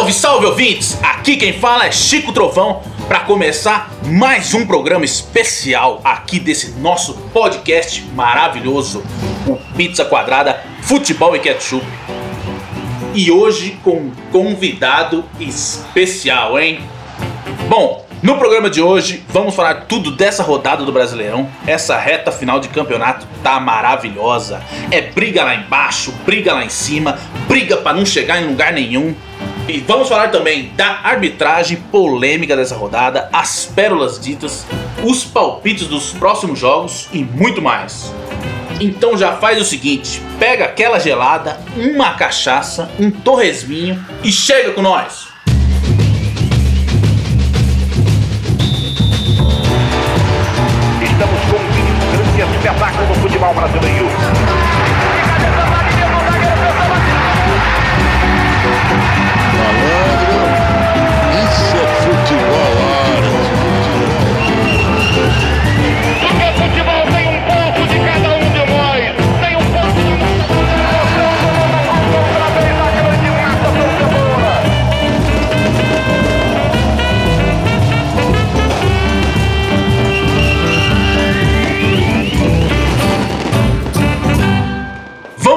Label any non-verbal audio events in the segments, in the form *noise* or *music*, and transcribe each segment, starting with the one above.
Salve, salve ouvintes! Aqui quem fala é Chico Trovão para começar mais um programa especial aqui desse nosso podcast maravilhoso, o Pizza Quadrada Futebol e Ketchup. E hoje com um convidado especial, hein? Bom, no programa de hoje vamos falar tudo dessa rodada do Brasileirão. Essa reta final de campeonato tá maravilhosa. É briga lá embaixo, briga lá em cima, briga para não chegar em lugar nenhum. E vamos falar também da arbitragem polêmica dessa rodada, as pérolas ditas, os palpites dos próximos jogos e muito mais. Então já faz o seguinte, pega aquela gelada, uma cachaça, um torresminho e chega com nós. Estamos com um grande espetáculo no futebol brasileiro.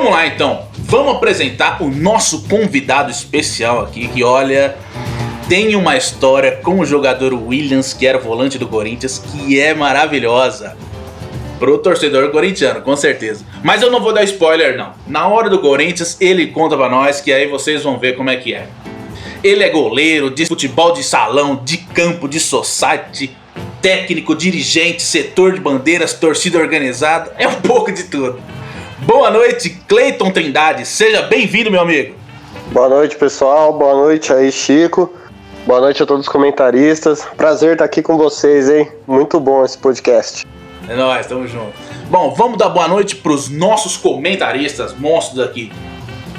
Vamos lá então, vamos apresentar o nosso convidado especial aqui que olha tem uma história com o jogador Williams que era volante do Corinthians que é maravilhosa pro torcedor corintiano, com certeza. Mas eu não vou dar spoiler não. Na hora do Corinthians ele conta pra nós que aí vocês vão ver como é que é. Ele é goleiro de futebol de salão, de campo, de society, técnico, dirigente, setor de bandeiras, torcida organizada, é um *laughs* pouco de tudo. Boa noite, Cleiton Trindade. Seja bem-vindo, meu amigo. Boa noite, pessoal. Boa noite aí, Chico. Boa noite a todos os comentaristas. Prazer estar aqui com vocês, hein? Muito bom esse podcast. É nóis, tamo junto. Bom, vamos dar boa noite pros nossos comentaristas monstros aqui.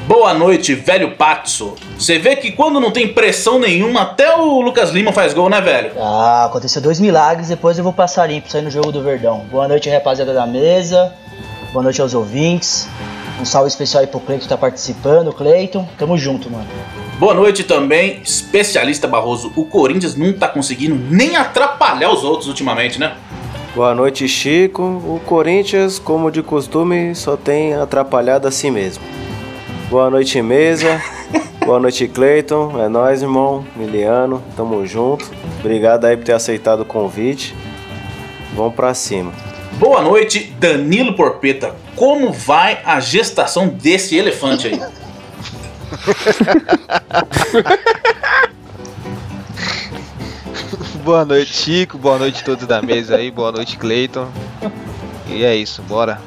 Boa noite, velho Patso. Você vê que quando não tem pressão nenhuma, até o Lucas Lima faz gol, né, velho? Ah, aconteceu dois milagres, depois eu vou passar limpo sair no jogo do Verdão. Boa noite, rapaziada da mesa. Boa noite aos ouvintes. Um salve especial aí pro Cleiton que tá participando, Cleiton. Tamo junto, mano. Boa noite também, especialista Barroso. O Corinthians não tá conseguindo nem atrapalhar os outros ultimamente, né? Boa noite, Chico. O Corinthians, como de costume, só tem atrapalhado a si mesmo. Boa noite, mesa. *laughs* Boa noite, Cleiton. É nóis, irmão. Miliano, tamo junto. Obrigado aí por ter aceitado o convite. Vamos pra cima. Boa noite, Danilo Porpeta. Como vai a gestação desse elefante aí? *laughs* Boa noite, Chico. Boa noite a todos da mesa aí. Boa noite, Cleiton. E é isso, bora.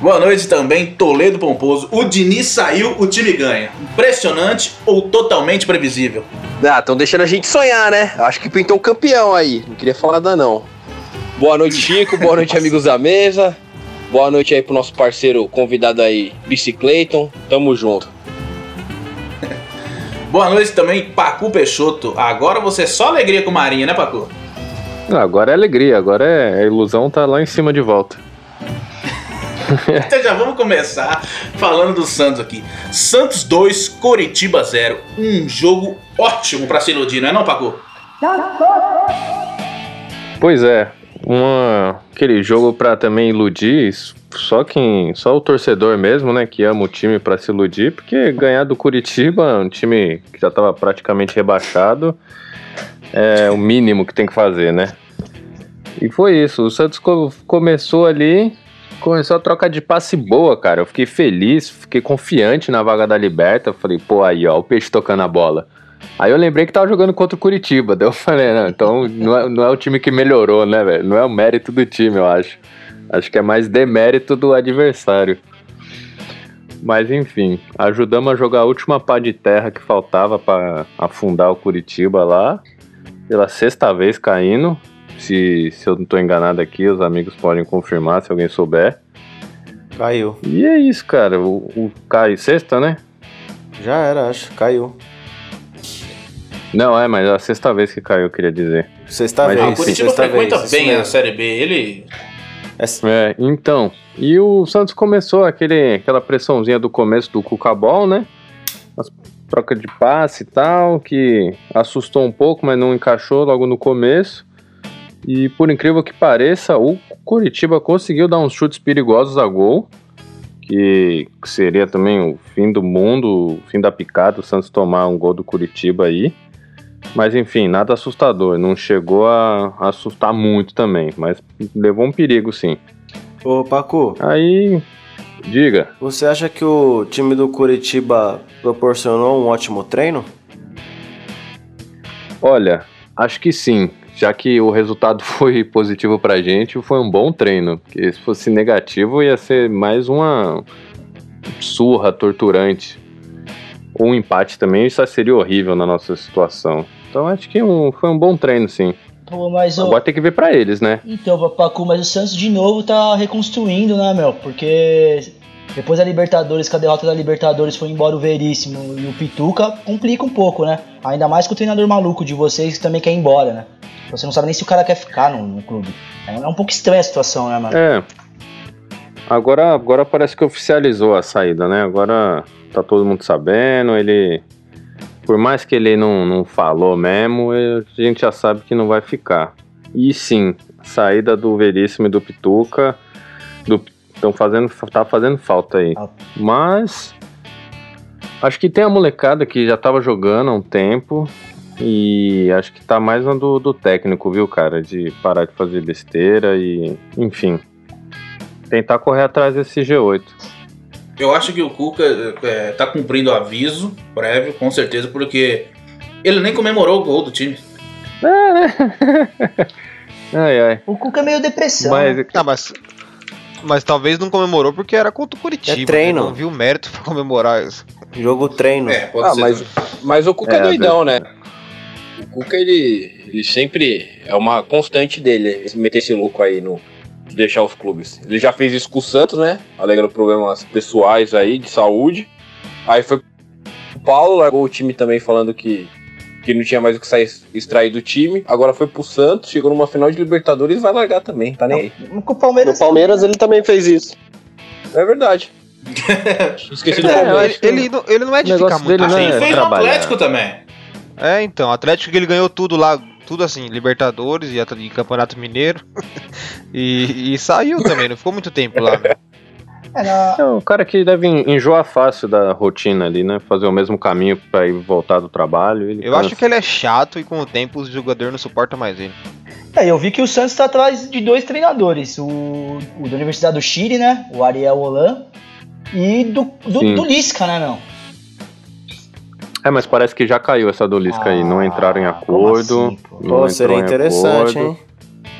Boa noite também, Toledo Pomposo. O Diniz saiu, o time ganha. Impressionante ou totalmente previsível? Ah, estão deixando a gente sonhar, né? Acho que pintou o campeão aí. Não queria falar nada, não. Boa noite, Chico. Boa noite, amigos da mesa. Boa noite aí pro nosso parceiro convidado aí, Bicicleiton. Tamo junto. *laughs* Boa noite também, Pacu Peixoto. Agora você é só alegria com o Marinho, né, Pacu? Agora é alegria, agora é a ilusão tá lá em cima de volta. *laughs* Então já vamos começar falando do Santos aqui. Santos 2, Coritiba 0. Um jogo ótimo pra se iludir, não é não, Pacu? Pois é, uma, aquele jogo pra também iludir, só quem, só o torcedor mesmo, né, que ama o time pra se iludir, porque ganhar do Curitiba, um time que já tava praticamente rebaixado, é o mínimo que tem que fazer, né? E foi isso, o Santos co- começou ali, começou a troca de passe boa, cara. Eu fiquei feliz, fiquei confiante na vaga da Liberta. Falei, pô, aí, ó, o peixe tocando a bola. Aí eu lembrei que tava jogando contra o Curitiba. Daí eu falei, não, então não é, não é o time que melhorou, né, velho? Não é o mérito do time, eu acho. Acho que é mais demérito do adversário. Mas enfim, ajudamos a jogar a última pá de terra que faltava pra afundar o Curitiba lá. Pela sexta vez caindo. Se, se eu não tô enganado aqui, os amigos podem confirmar se alguém souber. Caiu. E é isso, cara. O, o cai sexta, né? Já era, acho. Caiu. Não, é, mas é a sexta vez que caiu, eu queria dizer. Sexta Mas Ah, o vez. Curitiba sexta frequenta vez, bem a. Série B. Ele. É, então. E o Santos começou aquele, aquela pressãozinha do começo do Cucabol, né? As troca de passe e tal, que assustou um pouco, mas não encaixou logo no começo. E por incrível que pareça, o Curitiba conseguiu dar uns chutes perigosos a gol, que seria também o fim do mundo, o fim da picada, o Santos tomar um gol do Curitiba aí. Mas enfim, nada assustador, não chegou a assustar muito também, mas levou um perigo sim. Ô, Paco, Aí, diga. você acha que o time do Curitiba proporcionou um ótimo treino? Olha, acho que sim. Já que o resultado *laughs* foi positivo pra gente, foi um bom treino. Porque se fosse negativo, ia ser mais uma surra torturante. Ou um empate também, isso seria horrível na nossa situação. Então acho que um- foi um bom treino, sim. Pô, mas o. Agora tem que ver pra eles, né? Então, Papacu, mas o Santos de novo tá reconstruindo, né, meu? Porque depois da Libertadores, com a derrota da Libertadores, foi embora o Veríssimo e o Pituca, complica um pouco, né? Ainda mais com o treinador maluco de vocês que também quer ir embora, né? Você não sabe nem se o cara quer ficar no, no clube. É um pouco estranha a situação, né, mano? É. Agora, agora parece que oficializou a saída, né? Agora tá todo mundo sabendo. Ele. Por mais que ele não, não falou mesmo, a gente já sabe que não vai ficar. E sim, a saída do Veríssimo e do Pituca do, tão fazendo, tá fazendo falta aí. Ah. Mas. Acho que tem a molecada que já tava jogando há um tempo. E acho que tá mais na do, do técnico, viu, cara? De parar de fazer besteira e. Enfim. Tentar correr atrás desse G8. Eu acho que o Cuca é, tá cumprindo o aviso prévio, com certeza, porque ele nem comemorou o gol do time. É, *laughs* né? ai, ai. O Cuca é meio depressão. né? Mas Ah, mas. Mas talvez não comemorou porque era contra o Curitiba. É treino. né? Não viu mérito pra comemorar isso. Jogo treino. É, pode Ah, ser. mas, mas o Cuca É, é, doidão, né? O Cuca, ele, ele sempre é uma constante dele, meter esse louco aí no de deixar os clubes. Ele já fez isso com o Santos, né? Alegando problemas pessoais aí, de saúde. Aí foi o Paulo, largou o time também falando que, que não tinha mais o que sair, extrair do time. Agora foi pro Santos, chegou numa final de Libertadores e vai largar também, tá nem aí. Com o Palmeiras. No Palmeiras ele também fez isso. É verdade. *laughs* Esqueci do É, Palmeiras. ele, ele, não- ele não é de ficar negócio muito dele não Assim é tempo. fez no. Atlético também. É, então, Atlético que ele ganhou tudo lá, tudo assim, Libertadores e, at- e Campeonato Mineiro. *laughs* e, e saiu também, não ficou muito tempo lá. né? É, é o cara que deve en- enjoar fácil da rotina ali, né? Fazer o mesmo caminho pra ir voltar do trabalho. Ele Eu acho que ele é chato e com o tempo os jogadores não suportam mais ele. É, eu vi que o Santos tá atrás de dois treinadores. O, o da Universidade do Chile, né? O Ariel Holan. E do, do, Sim. do Lisca, né, meu? É, mas parece que já caiu essa do Lisca aí. Não entraram em Ah, acordo. assim, pô? não Pô, seria interessante, hein?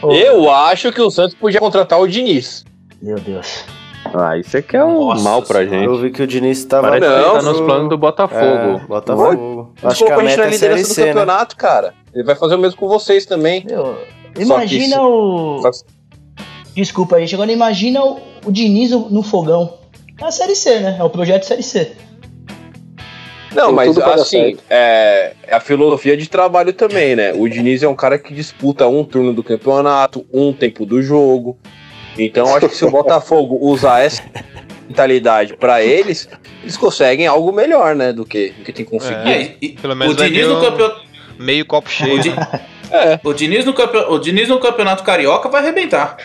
Ô, Eu acho que o Santos podia contratar o Diniz. Meu Deus. Ah, isso aqui é um Nossa mal pra gente. Eu vi que o Diniz tava. Parece que ele Não, tá nos planos do Botafogo. É, Botafogo. Ele Acho que a a gente meta na é Série liderança do C, né? campeonato, cara. Ele vai fazer o mesmo com vocês também. Meu, imagina que isso- o. Só que- Desculpa, gente. Agora imagina o, o Diniz no, no fogão. É a Série C, né? É o projeto Série C. Não, mas assim, é, é a filosofia de trabalho também, né? O Diniz é um cara que disputa um turno do campeonato, um tempo do jogo. Então acho que se o *laughs* Botafogo usar essa mentalidade pra eles, eles conseguem algo melhor, né? Do que, do que tem conseguido. É, e- e- Pelo menos o Diniz no um- campeonato. Meio copo cheio. O, Di- *laughs* É. o Diniz no campe- o Diniz no campeonato carioca vai arrebentar.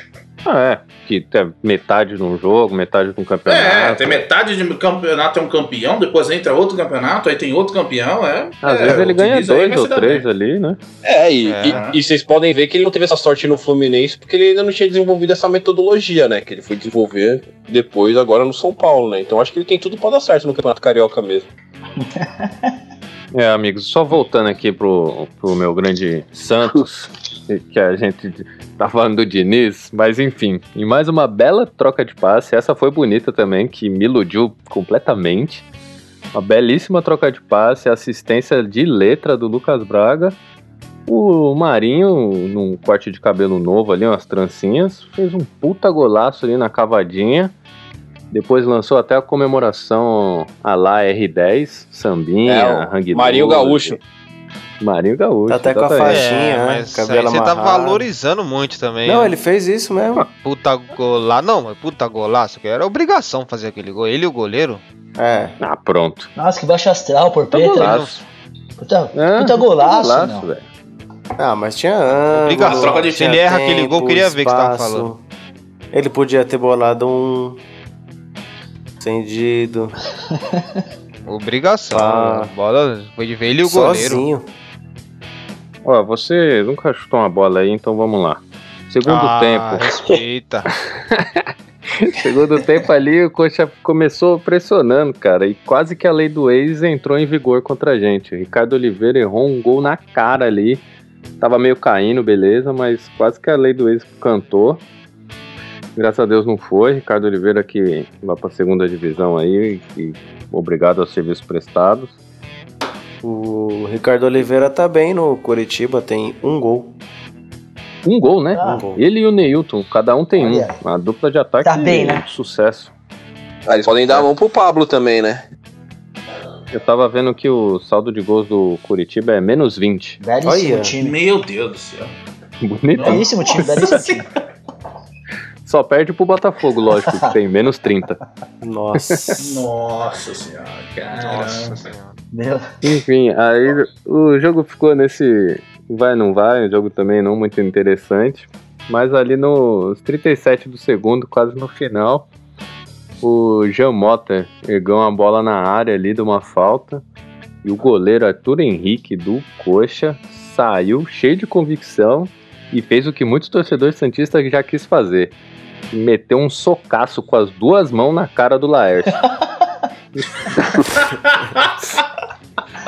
Ah, é. Que tem metade num jogo, metade num campeonato. É, tem metade de campeonato é um campeão, depois entra outro campeonato, aí tem outro campeão, é. Às é, vezes ele ganha dois ou três bem. ali, né? É, e, É. e- e vocês podem ver que ele não teve essa sorte no Fluminense porque ele ainda não tinha desenvolvido essa metodologia, né? Que ele foi desenvolver depois, agora no São Paulo, né? Então acho que ele tem tudo pra dar certo no Campeonato Carioca mesmo. *laughs* É, amigos, só voltando aqui pro, pro meu grande Santos, *laughs* que a gente tá falando do Diniz, mas enfim, em mais uma bela troca de passe, essa foi bonita também, que me iludiu completamente. Uma belíssima troca de passe, assistência de letra do Lucas Braga. O Marinho, num corte de cabelo novo ali, umas trancinhas, fez um puta golaço ali na cavadinha. Depois lançou até a comemoração a lá R10, sambinha, É, hang Marinho. Gaúcho. Marinho Gaúcho. Tá até com a faixinha, É, né? Cabelo você tá valorizando muito também. Não, né? ele fez isso mesmo. Puta golaço. Não, mas puta golaço. que Era obrigação fazer aquele gol. Ele e o goleiro. É. Ah, pronto. Nossa, que baixo astral, por Petra. golaço. Puta, É, puta golaço, golaço, não. velho. Ah, mas tinha ângulo. Obrigação. troca de Se ele erra aquele gol, eu queria ver o que você tava espaço. falando. Ele podia ter bolado um. Acendido. *laughs* Obrigação. Ah. Bola foi de ver ele e o goleiro. Sozinho. Ó, você nunca chutou uma bola aí, então vamos lá. Segundo ah, tempo. Respeita. *laughs* Segundo tempo ali, o Coxa começou pressionando, cara. E quase que a lei do ex entrou em vigor contra a gente. Ricardo Oliveira errou um gol na cara ali. Tava meio caindo, beleza, mas quase que a lei do ex cantou. Graças a Deus não foi. Ricardo Oliveira que vai pra segunda divisão aí. E obrigado aos serviços prestados. O Ricardo Oliveira tá bem no Curitiba, tem um gol. Um gol, né? Ah. Um gol. Ele e o Neilton, cada um tem Olha. um. A dupla de ataque Tá bem, né? sucesso. Ah, eles podem dar a mão pro Pablo também, né? Eu tava vendo que o saldo de gols do Curitiba é menos 20. Belíssimo Olha. time. Meu Deus do céu. Bonito. Belíssimo time, belíssimo *laughs* time. Só perde pro Botafogo, lógico, que tem menos 30. Nossa. Nossa senhora, cara. Nossa senhora. Meu, Enfim, aí o jogo ficou nesse vai não vai, um jogo também não muito interessante. Mas ali nos 37 do segundo, quase no final, o Jean Mota ergou uma bola na área ali de uma falta. E o goleiro Arthur Henrique do Coxa saiu cheio de convicção e fez o que muitos torcedores santistas já quis fazer. Meteu um socaço com as duas mãos na cara do Laércio. *laughs*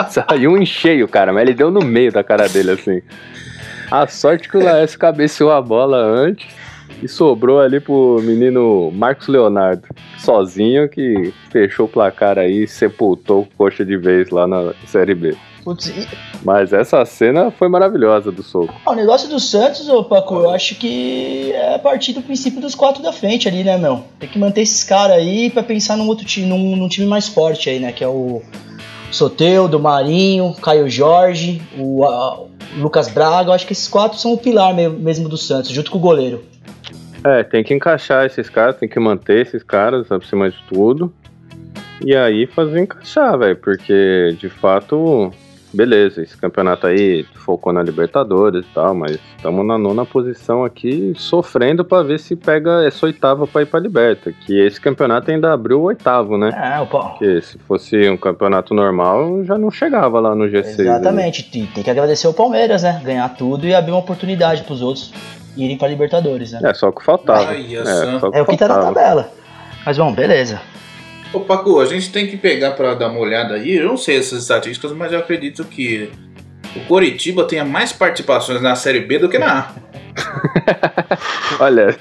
Saiu em cheio, cara, mas ele deu no meio da cara dele, assim. A sorte que o Laércio cabeceou a bola antes e sobrou ali pro menino Marcos Leonardo, sozinho, que fechou o placar aí e sepultou o coxa de vez lá na Série B. putz, e- Mas essa cena foi maravilhosa do soco. ah, o negócio do Santos, ô Paco, eu acho que é a partir do princípio dos quatro da frente ali, né, meu? Tem que manter esses caras aí pra pensar num outro time, num, num time mais forte aí, né? Que é o Soteudo, Marinho, Caio Jorge, o a- o Lucas Braga. Eu acho que esses quatro são o pilar me- mesmo do Santos, junto com o goleiro. É, tem que encaixar esses caras, tem que manter esses caras acima de tudo. E aí fazer encaixar, velho, porque de fato, beleza, esse campeonato aí focou na Libertadores e tal, mas estamos na nona posição aqui, sofrendo pra ver se pega essa oitava pra ir pra Liberta. Que esse campeonato ainda abriu o oitavo, né? É, o pau. Porque se fosse um campeonato normal, já não chegava lá no G6. ali. Exatamente. E tem que agradecer o Palmeiras, né? Ganhar tudo e abrir uma oportunidade pros outros irem pra Libertadores, né? É, só o que faltava. Ai, é, só É o que tá na tabela. Mas bom, beleza. Ô Paco, a gente tem que pegar pra dar uma olhada aí. Eu não sei essas estatísticas, mas eu acredito que o Coritiba tenha mais participações na Série B do que na A. *laughs* Olha,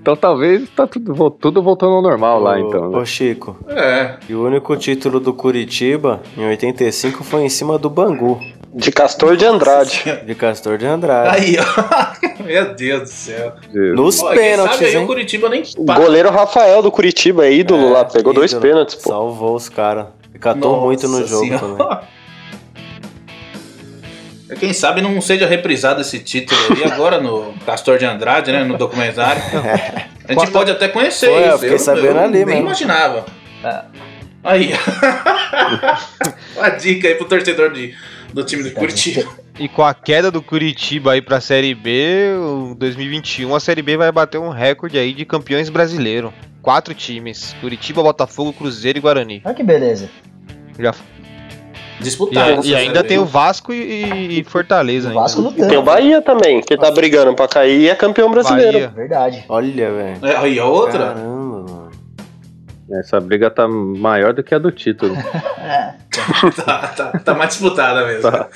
então talvez tá tudo, tudo voltando ao normal lá, então. né? Ô, Chico. É. E o único título do Curitiba, em 85, foi em cima do Bangu, De Castor de Andrade. de Castor de Andrade. Aí, ó. *laughs* Meu Deus do céu. Nos Ó, quem pênaltis, sabe aí o? Curitiba nem goleiro Rafael do Curitiba é ídolo lá, pegou dois Ídolo. pênaltis, pô. Salvou os caras. Catou Nossa muito no jogo Senhora. também. *laughs* Quem sabe não seja reprisado esse título aí agora no Castor de Andrade, né? No documentário. *laughs* A gente pode até conhecer Foi, eu isso. fiquei sabendo ali nem imaginava. É. Aí. Uma dica aí pro torcedor de, do time do Curitiba. E com a queda do Curitiba aí pra Série B, o 2021 a Série B vai bater um recorde aí de campeões brasileiros. Quatro times: Curitiba, Botafogo, Cruzeiro e Guarani. Olha que beleza. Já- E, Disputado. e ainda tem o Vasco e, e Fortaleza. O Vasco ainda. E tem o lutando. Bahia também, que tá brigando pra cair e é campeão brasileiro. Bahia. Verdade. Olha, velho. É, aí a outra. Caramba. Essa briga tá maior do que a do título. É. *laughs* Tá, tá, tá mais disputada mesmo. Tá.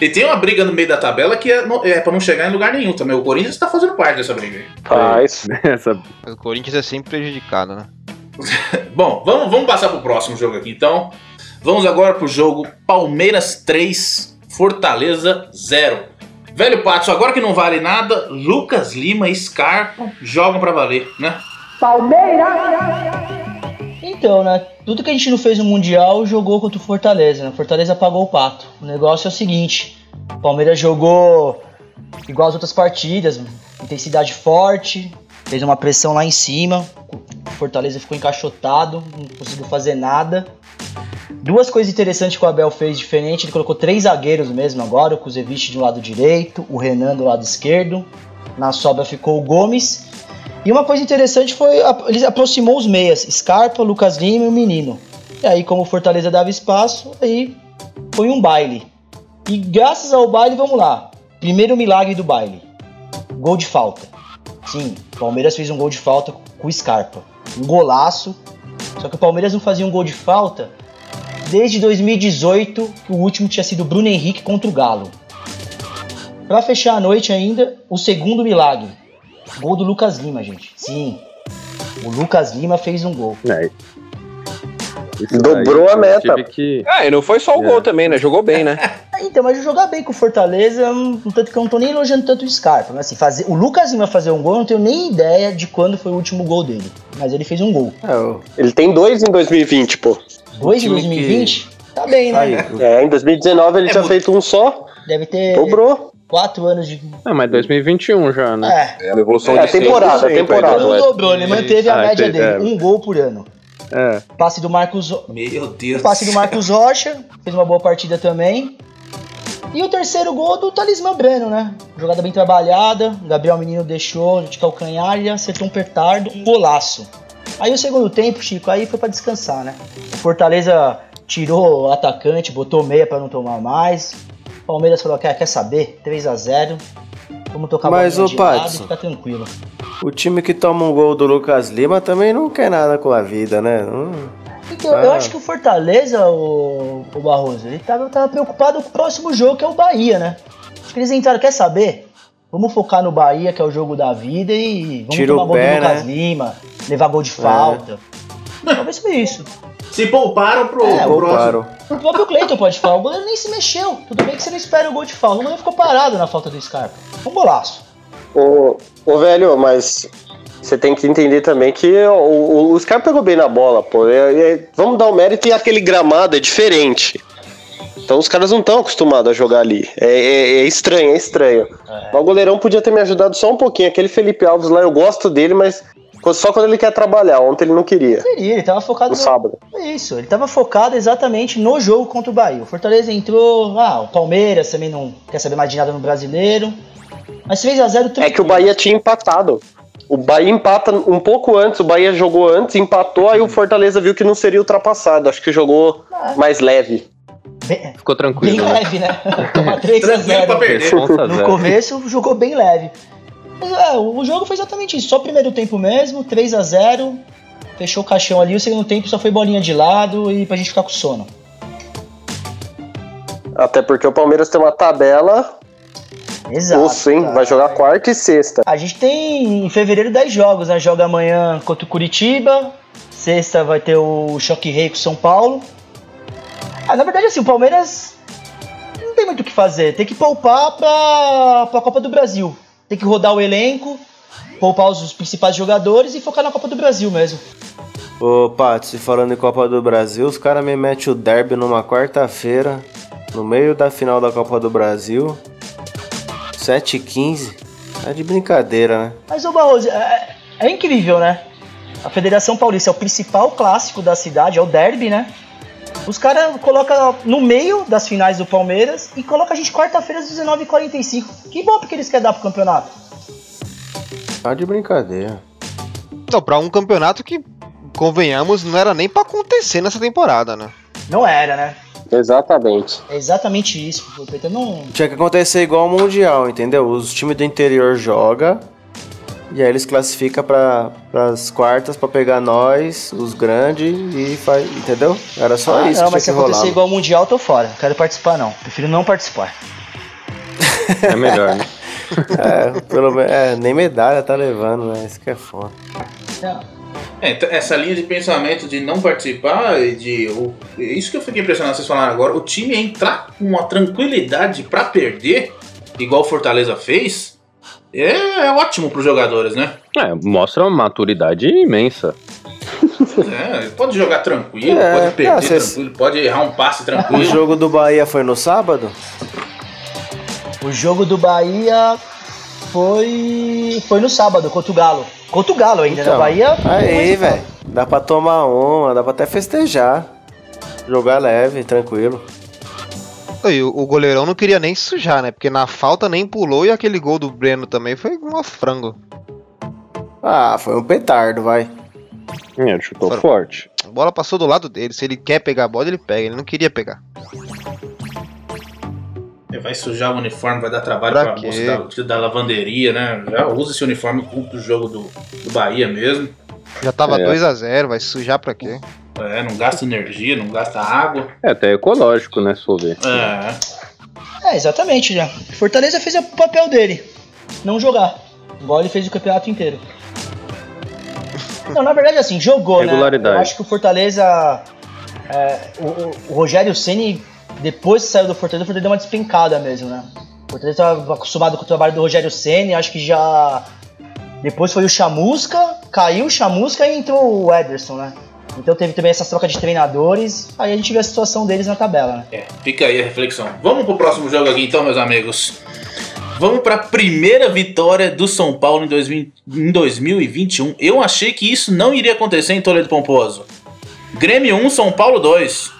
E tem uma briga no meio da tabela que é, é pra não chegar em lugar nenhum também. O Corinthians tá fazendo parte dessa briga aí. Faz. *laughs* Essa O Corinthians é sempre prejudicado, né? *laughs* Bom, vamos, vamos passar pro próximo jogo aqui então. Vamos agora pro jogo Palmeiras 3, Fortaleza 0. Velho Patos, agora que não vale nada, Lucas Lima e Scarpa jogam pra valer, né? Então, né? Tudo que a gente não fez no Mundial jogou contra o Fortaleza. Né? Fortaleza pagou o pato. O negócio é o seguinte: o Palmeiras jogou igual as outras partidas, intensidade forte, fez uma pressão lá em cima. O Fortaleza ficou encaixotado, não conseguiu fazer nada. Duas coisas interessantes que o Abel fez diferente: ele colocou três zagueiros mesmo agora, o Kuzevic do lado direito, o Renan do lado esquerdo. Na sobra ficou o Gomes. E uma coisa interessante foi ele aproximou os meias, Scarpa, Lucas Lima e o Menino. E aí, como Fortaleza dava espaço, aí foi um baile. E graças ao baile, vamos lá. Primeiro milagre do baile. Gol de falta. Sim, o Palmeiras fez um gol de falta com o Scarpa. Um golaço. Só que o Palmeiras não fazia um gol de falta desde 2018, que o último tinha sido Bruno Henrique contra o Galo. Para fechar a noite ainda, o segundo milagre. Gol do Lucas Lima, gente. Sim. O Lucas Lima fez um gol. É. Isso Dobrou daí, a meta. Que... Ah, e não foi só o É. gol também, né? Jogou bem, né? Ah, *laughs* Então, mas jogar bem com o Fortaleza, tanto que eu não tô nem elogiando tanto o Scarpa. Mas assim, fazer, o Lucas Lima fazer um gol, eu não tenho nem ideia de quando foi o último gol dele. Mas ele fez um gol. É, Ele tem dois em 2020, pô. Dois em time 2020? Tá bem, né? aí, É, em 2019 ele É tinha muito- feito um só, Deve ter dobrou. Quatro anos de. Ah, mas 2021 já, né? É, É uma evolução É, de temporada, 100% aí do temporada. ele não atleta. dobrou, ele manteve a Ah, média entendi, dele, é. um gol por ano. É. Passe do Marcos, Meu Deus. passe do Marcos Rocha, fez uma boa partida também. E o terceiro gol do Talismã Breno, né? Jogada bem trabalhada, o Gabriel Menino deixou de calcanhar e acertou um petardo, um golaço. Aí o segundo tempo, Chico, aí foi pra descansar, né? O Fortaleza tirou o atacante, botou meia pra não tomar mais. O Palmeiras falou, quer, quer saber? 3 a 0 Vamos tocar Mas, lado e ficar tranquilo. o time que toma um gol do Lucas Lima também não quer nada com a vida, né? Não- Então, eu Ah. acho que o Fortaleza, o, o Barroso, ele tava, tava preocupado com o próximo jogo, que é o Bahia, né? Acho que eles entraram, quer saber? Vamos focar no Bahia, que é o jogo da vida, e vamos Tira tomar o gol pé, do Lucas né? Lima, levar gol de falta. Talvez foi isso. Se pouparam pro, É, pro próximo. Pouparam. O próprio Cleiton pode falar, o goleiro nem se mexeu. Tudo bem que você não espera o gol de falta, o goleiro ficou parado na falta do Scarpa. Um golaço. Ô, ô, velho, mas você tem que entender também que o, o, o Scarpa pegou bem na bola, pô. É- é- vamos dar o mérito e aquele gramado é diferente. Então os caras não estão acostumados a jogar ali. É, é- é estranho, é estranho. Mas o goleirão podia ter me ajudado só um pouquinho. Aquele Felipe Alves lá, eu gosto dele, mas só quando ele quer trabalhar. Ontem ele não queria. Seria, ele tava focado No sábado. É Isso, ele tava focado exatamente no jogo contra o Bahia. O Fortaleza entrou, ah, o Palmeiras também não quer saber mais de nada no brasileiro. Mas 3x0 É que o Bahia tinha empatado. O Bahia empata um pouco antes, o Bahia jogou antes, empatou, aí o Fortaleza viu que não seria ultrapassado. Acho que jogou mais leve. bem, Ficou bem tranquilo, né? leve, né? *laughs* Tomar 3 a Tranquilo pra 0 perder. Responsa *laughs* No zero. começo jogou bem leve. É, o jogo foi exatamente isso, só o primeiro tempo mesmo, 3 a 0 fechou o caixão ali, o segundo tempo só foi bolinha de lado e pra gente ficar com sono. Até porque o Palmeiras tem uma tabela Exato. osso, hein? Vai jogar quarta e sexta. A gente tem em fevereiro 10 jogos, né? Joga amanhã contra o Curitiba. Sexta vai ter o Choque Rei com o São Paulo. Ah, na verdade, assim, o Palmeiras não tem muito o que fazer. Tem que poupar pra, pra Copa do Brasil. Tem que rodar o elenco, poupar os, principais jogadores e focar na Copa do Brasil mesmo. Ô, Pato, se falando em Copa do Brasil, os caras me metem o derby numa quarta-feira, no meio da final da Copa do Brasil. 7h15. É de brincadeira, né? Mas, ô Barroso, é, é incrível, né? A Federação Paulista é o principal clássico da cidade, é o derby, né? Os caras colocam no meio das finais do Palmeiras e colocam a gente quarta-feira às 19h45. Que bom porque eles querem dar pro campeonato. Tá de brincadeira. Não, pra um campeonato que, convenhamos, não era nem pra acontecer nessa temporada, né? Não era, né? Exatamente. É exatamente isso. O Peter não. Tinha que acontecer igual ao Mundial, entendeu? Os times do interior jogam e aí eles classificam para as quartas pra pegar nós, os grandes, e faz. Entendeu? Era só Ah, isso não, que mas se acontecer rolar. igual ao Mundial, eu tô fora. Não quero participar, não. Prefiro não participar. É melhor, né? *laughs* É, pelo menos. É, nem medalha tá levando, né? Isso que é foda. É, então, essa linha de pensamento de não participar, e de o, isso que eu fiquei impressionado vocês falaram agora, o time entrar com uma tranquilidade pra perder, igual o Fortaleza fez, é, é ótimo pros jogadores, né? É, mostra uma maturidade imensa. É, pode jogar tranquilo, É, pode perder ah, cês- tranquilo, pode errar um passe O tranquilo. jogo do Bahia foi no sábado? O jogo do Bahia foi foi no sábado contra o Galo. Contra o Galo ainda, Então, né? Bahia. Aí, velho. Dá pra tomar uma, dá pra até festejar. Jogar leve, tranquilo. E o, goleirão não queria nem sujar, né? Porque na falta nem pulou e aquele gol do Breno também foi um frango. Ah, foi um petardo, vai. É, ele chutou Foram- forte. A bola passou do lado dele. Se ele quer pegar a bola, ele pega. Ele não queria pegar. Ele Vai sujar o uniforme, vai dar trabalho Pra pra, quê? moça da, da lavanderia, né? Já usa esse uniforme culto do jogo do, do Bahia mesmo. Já tava É. 2x0, vai sujar pra quê? É, não gasta energia, não gasta água. É até ecológico, né, se for ver. É. É, exatamente, já. Fortaleza fez o papel dele. Não jogar. Igual ele fez o campeonato inteiro. Não, na verdade, assim, jogou, né? Regularidade. Eu acho que o Fortaleza. é, o, o- o Rogério Ceni depois que saiu do Fortaleza, o Fortaleza deu uma despencada mesmo, né? O Fortaleza estava acostumado com o trabalho do Rogério Ceni, acho que já. Depois foi o Chamusca, caiu o Chamusca e entrou o Ederson, né? Então teve também essas trocas de treinadores, aí a gente vê a situação deles na tabela, né? É, fica aí a reflexão. Vamos pro próximo jogo aqui então, meus amigos. Vamos pra primeira vitória do São Paulo em, 2000 em 2021. Eu achei que isso não iria acontecer em Toledo Pomposo. Grêmio 1, São Paulo 2.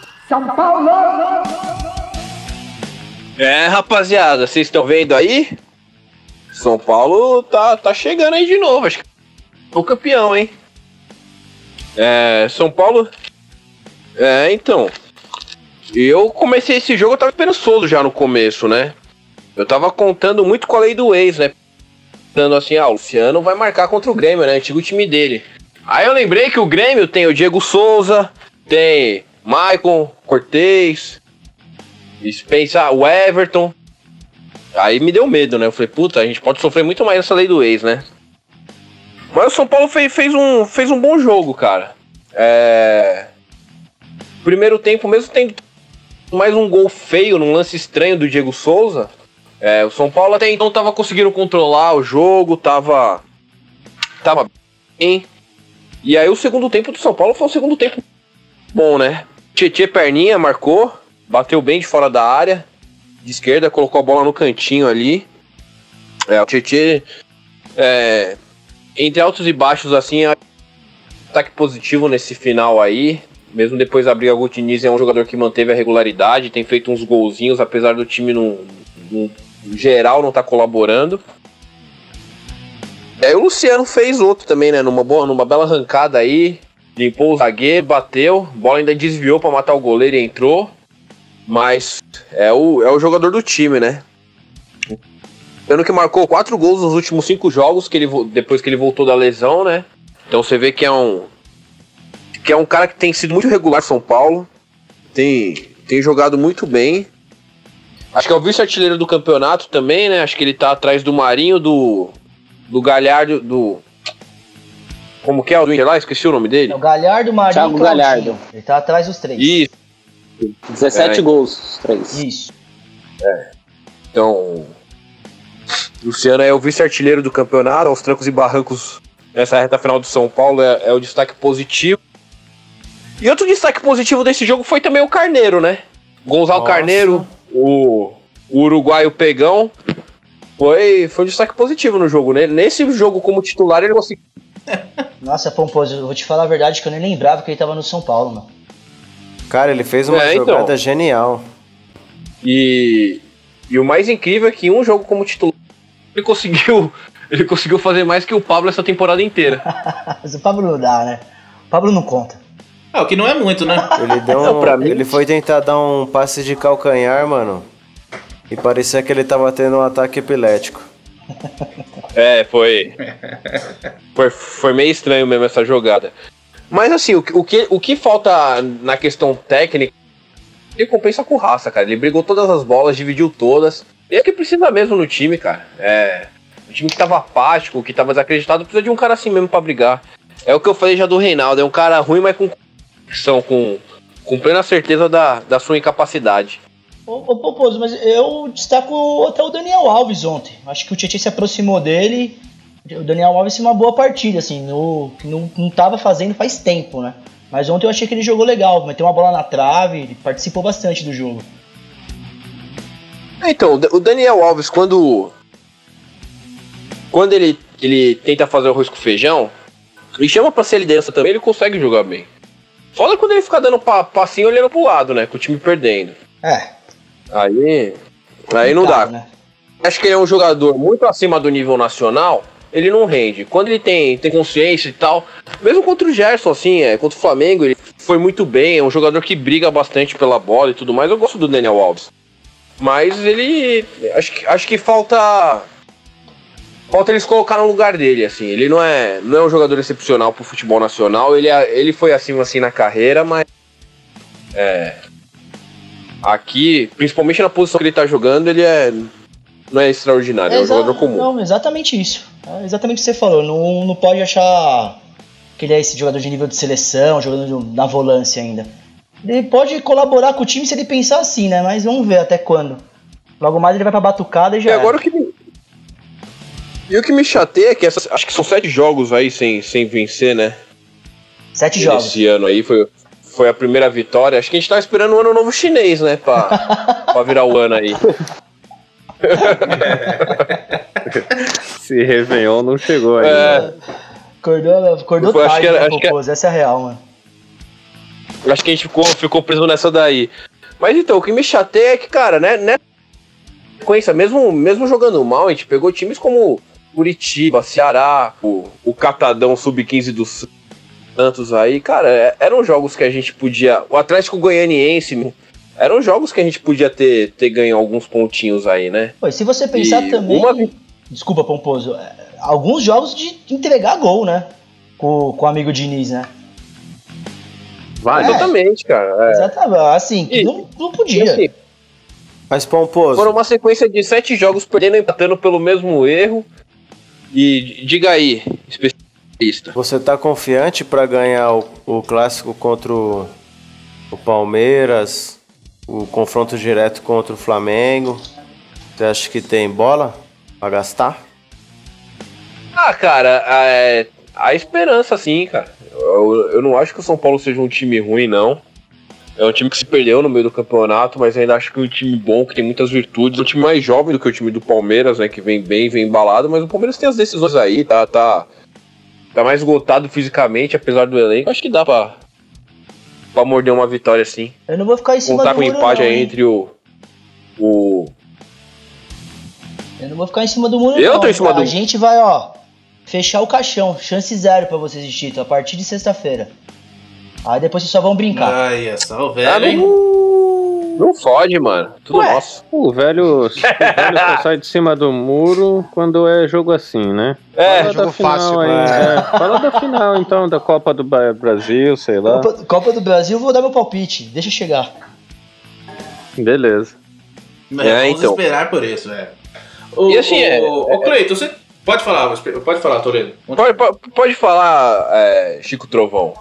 É, rapaziada, vocês estão vendo aí? São Paulo tá, tá chegando aí de novo. Acho que é o campeão, hein? É, São Paulo. É, então. Eu comecei esse jogo, eu tava esperançoso já no começo, né? Eu tava contando muito com a lei do ex, né? Dando assim, ah, o Luciano vai marcar contra o Grêmio, né? Antigo time dele. Aí eu lembrei que o Grêmio tem o Diego Souza, tem Maicon, Cortez, Spencer, o Everton. Aí me deu medo, né? Eu falei, puta, a gente pode sofrer muito mais nessa lei do ex, né? Mas o São Paulo fez, fez, um, fez um bom jogo, cara. É... Primeiro tempo, mesmo tendo mais um gol feio num lance estranho do Diego Souza, é, o São Paulo até então tava conseguindo controlar o jogo, tava. tava bem. E aí o segundo tempo do São Paulo foi um segundo tempo bom, né? Tietê Perninha marcou, bateu bem de fora da área, de esquerda, colocou a bola no cantinho ali. É, o Tietê, é, entre altos e baixos, assim, ataque positivo nesse final aí. Mesmo depois da briga, o Diniz é um jogador que manteve a regularidade, tem feito uns golzinhos, apesar do time no, no geral não estar colaborando. E aí o Luciano fez outro também, né? Numa, boa, numa bela arrancada aí. Limpou o zagueiro, bateu, bola ainda desviou para matar o goleiro e entrou. Mas é o, é o jogador do time, né? Luciano que marcou quatro gols nos últimos cinco jogos que ele, depois que ele voltou da lesão, né? Então você vê que é um que é um cara que tem sido muito regular em São Paulo, tem, tem jogado muito bem. Acho que é o vice-artilheiro do campeonato também, né? Acho que ele tá atrás do Marinho, do, do Galhardo, do. Como que é o do Inter lá? Esqueci o nome dele. É o Galhardo, Marinho Thiago e. Galhardo. Ele tá atrás dos três. Isso. 17 É. gols, os três. Isso. Então. Luciano é o vice-artilheiro do campeonato, aos trancos e barrancos nessa reta final do São Paulo é, é o destaque positivo. E outro destaque positivo desse jogo foi também o Carneiro, né? Gonzalo Nossa. Carneiro, o, o uruguaio pegão, foi, foi um destaque positivo no jogo, né? Nesse jogo como titular ele conseguiu. *laughs* Nossa, Pomposo, eu vou te falar a verdade que eu nem lembrava que ele tava no São Paulo, mano. Cara, ele fez uma É, então. jogada genial. E, e o mais incrível é que em um jogo como titular ele conseguiu, ele conseguiu fazer mais que o Pablo essa temporada inteira. *laughs* Mas o Pablo não dá, né? O Pablo não conta. É, o que não é muito, né? *laughs* Ele deu Não, um, pra mim- ele foi tentar dar um passe de calcanhar, mano. E parecia que ele tava tendo um ataque epilético. *laughs* É, foi. foi, foi meio estranho mesmo essa jogada. Mas assim, o, que- o, que, o que falta na questão técnica, ele compensa com raça, cara. Ele brigou todas as bolas, dividiu todas. E é que precisa mesmo no time, cara. É. O time que tava apático, que tava desacreditado, precisa de um cara assim mesmo pra brigar. É o que eu falei já do Reinaldo, é um cara ruim, mas com com, com plena certeza da, da sua incapacidade. Ô, ô Pomposo, mas eu destaco até o Daniel Alves ontem. Acho que o Tietchan se aproximou dele O Daniel Alves fez uma boa partida, assim, no, que não, não tava fazendo faz tempo, né? Mas ontem eu achei que ele jogou legal, meteu uma bola na trave, ele participou bastante do jogo. Então, o Daniel Alves, quando. Quando ele, ele tenta fazer o arroz com feijão, e chama pra ser liderança também, ele consegue jogar bem. Foda quando ele fica dando pa- passinho olhando pro lado, né? Com o time perdendo. É, Aí. Aí não dá. né? Acho que ele é um jogador muito acima do nível nacional. Ele não rende. Quando ele tem, tem consciência e tal. Mesmo contra o Gerson, assim, é, contra o Flamengo, ele foi muito bem. É um jogador que briga bastante pela bola e tudo mais. Eu gosto do Daniel Alves. Mas ele. Acho que, acho que falta. Falta eles colocar no lugar dele, assim. Ele não é, não é um jogador excepcional pro futebol nacional. Ele, é- ele foi assim, assim na carreira, mas. É. Aqui, principalmente na posição que ele tá jogando, ele é. Não é extraordinário, é um Exa- jogador comum. Não, exatamente isso. É exatamente o que você falou. Não, não pode achar que ele é esse jogador de nível de seleção, jogador de- na volância ainda. Ele pode colaborar com o time se ele pensar assim, né? Mas vamos ver até quando. Logo mais ele vai pra batucada e já. E agora o que me. E o que me chateia é que essas, acho que são sete jogos aí sem, sem vencer, né? Sete jogos. Esse ano aí foi, foi a primeira vitória. Acho que a gente tá esperando um ano novo chinês, né? Pra, *laughs* pra virar o ano aí. *laughs* Esse Réveillon não chegou ainda. É, Acordou, acordou tarde, que era- né, acho que Popose? Essa é a real, mano. Acho que a gente ficou, ficou preso nessa daí. Mas então, o que me chateia é que, cara, né? né sequência, mesmo, mesmo jogando mal, a gente pegou times como Curitiba, Ceará, o, o Catadão Sub-15 do Santos aí, cara, é- eram jogos que a gente podia. O Atlético Goianiense. Eram jogos que a gente podia ter, ter ganho alguns pontinhos aí, né? Pô, se você pensar E também. uma Desculpa, Pomposo. é, Alguns jogos de entregar gol, né? Com, com o amigo Diniz, né? Vai. É. Exatamente, cara. é. Exatamente. Assim, E- não, não podia. assim, Mas Pomposo, foram uma sequência de sete jogos perdendo e empatando pelo mesmo erro. E diga aí, especialista. você tá confiante pra ganhar o, o clássico contra o, o Palmeiras, o confronto direto contra o Flamengo? Você acha que tem bola pra gastar? Ah, cara, é, a esperança sim, cara. Eu, eu não acho que o São Paulo seja um time ruim, não. É um time que se perdeu no meio do campeonato, mas ainda acho que é um time bom, que tem muitas virtudes. É um time mais jovem do que o time do Palmeiras, né? Que vem bem, vem embalado, mas o Palmeiras tem as decisões aí, tá, tá, tá mais esgotado fisicamente, apesar do elenco. Acho que dá pra, pra morder uma vitória sim. Eu não vou ficar em cima Contar do com muro, empate não, aí entre o. O. Eu não vou ficar em cima do muro, Eu não. tô em cima A do- gente vai, ó, fechar o caixão. Chance zero pra vocês de título a partir de sexta-feira. Aí depois vocês só vão brincar. Ai, é só o Ah, velho, hein? não, fode, mano. Tudo Ué. nosso. O velho, o velho só *laughs* sai de cima do muro quando é jogo assim, né? É, Fala jogo fácil, aí, né? é. Fala da final então, da Copa do Brasil, sei lá. Copa, Copa do Brasil, vou dar meu palpite. Deixa eu chegar. Beleza. É, vamos então. esperar por isso, velho. O, E assim, é- o, o Cleiton, você pode falar, pode falar, Toledo. Pode, pode, pode falar, é, Chico Trovão.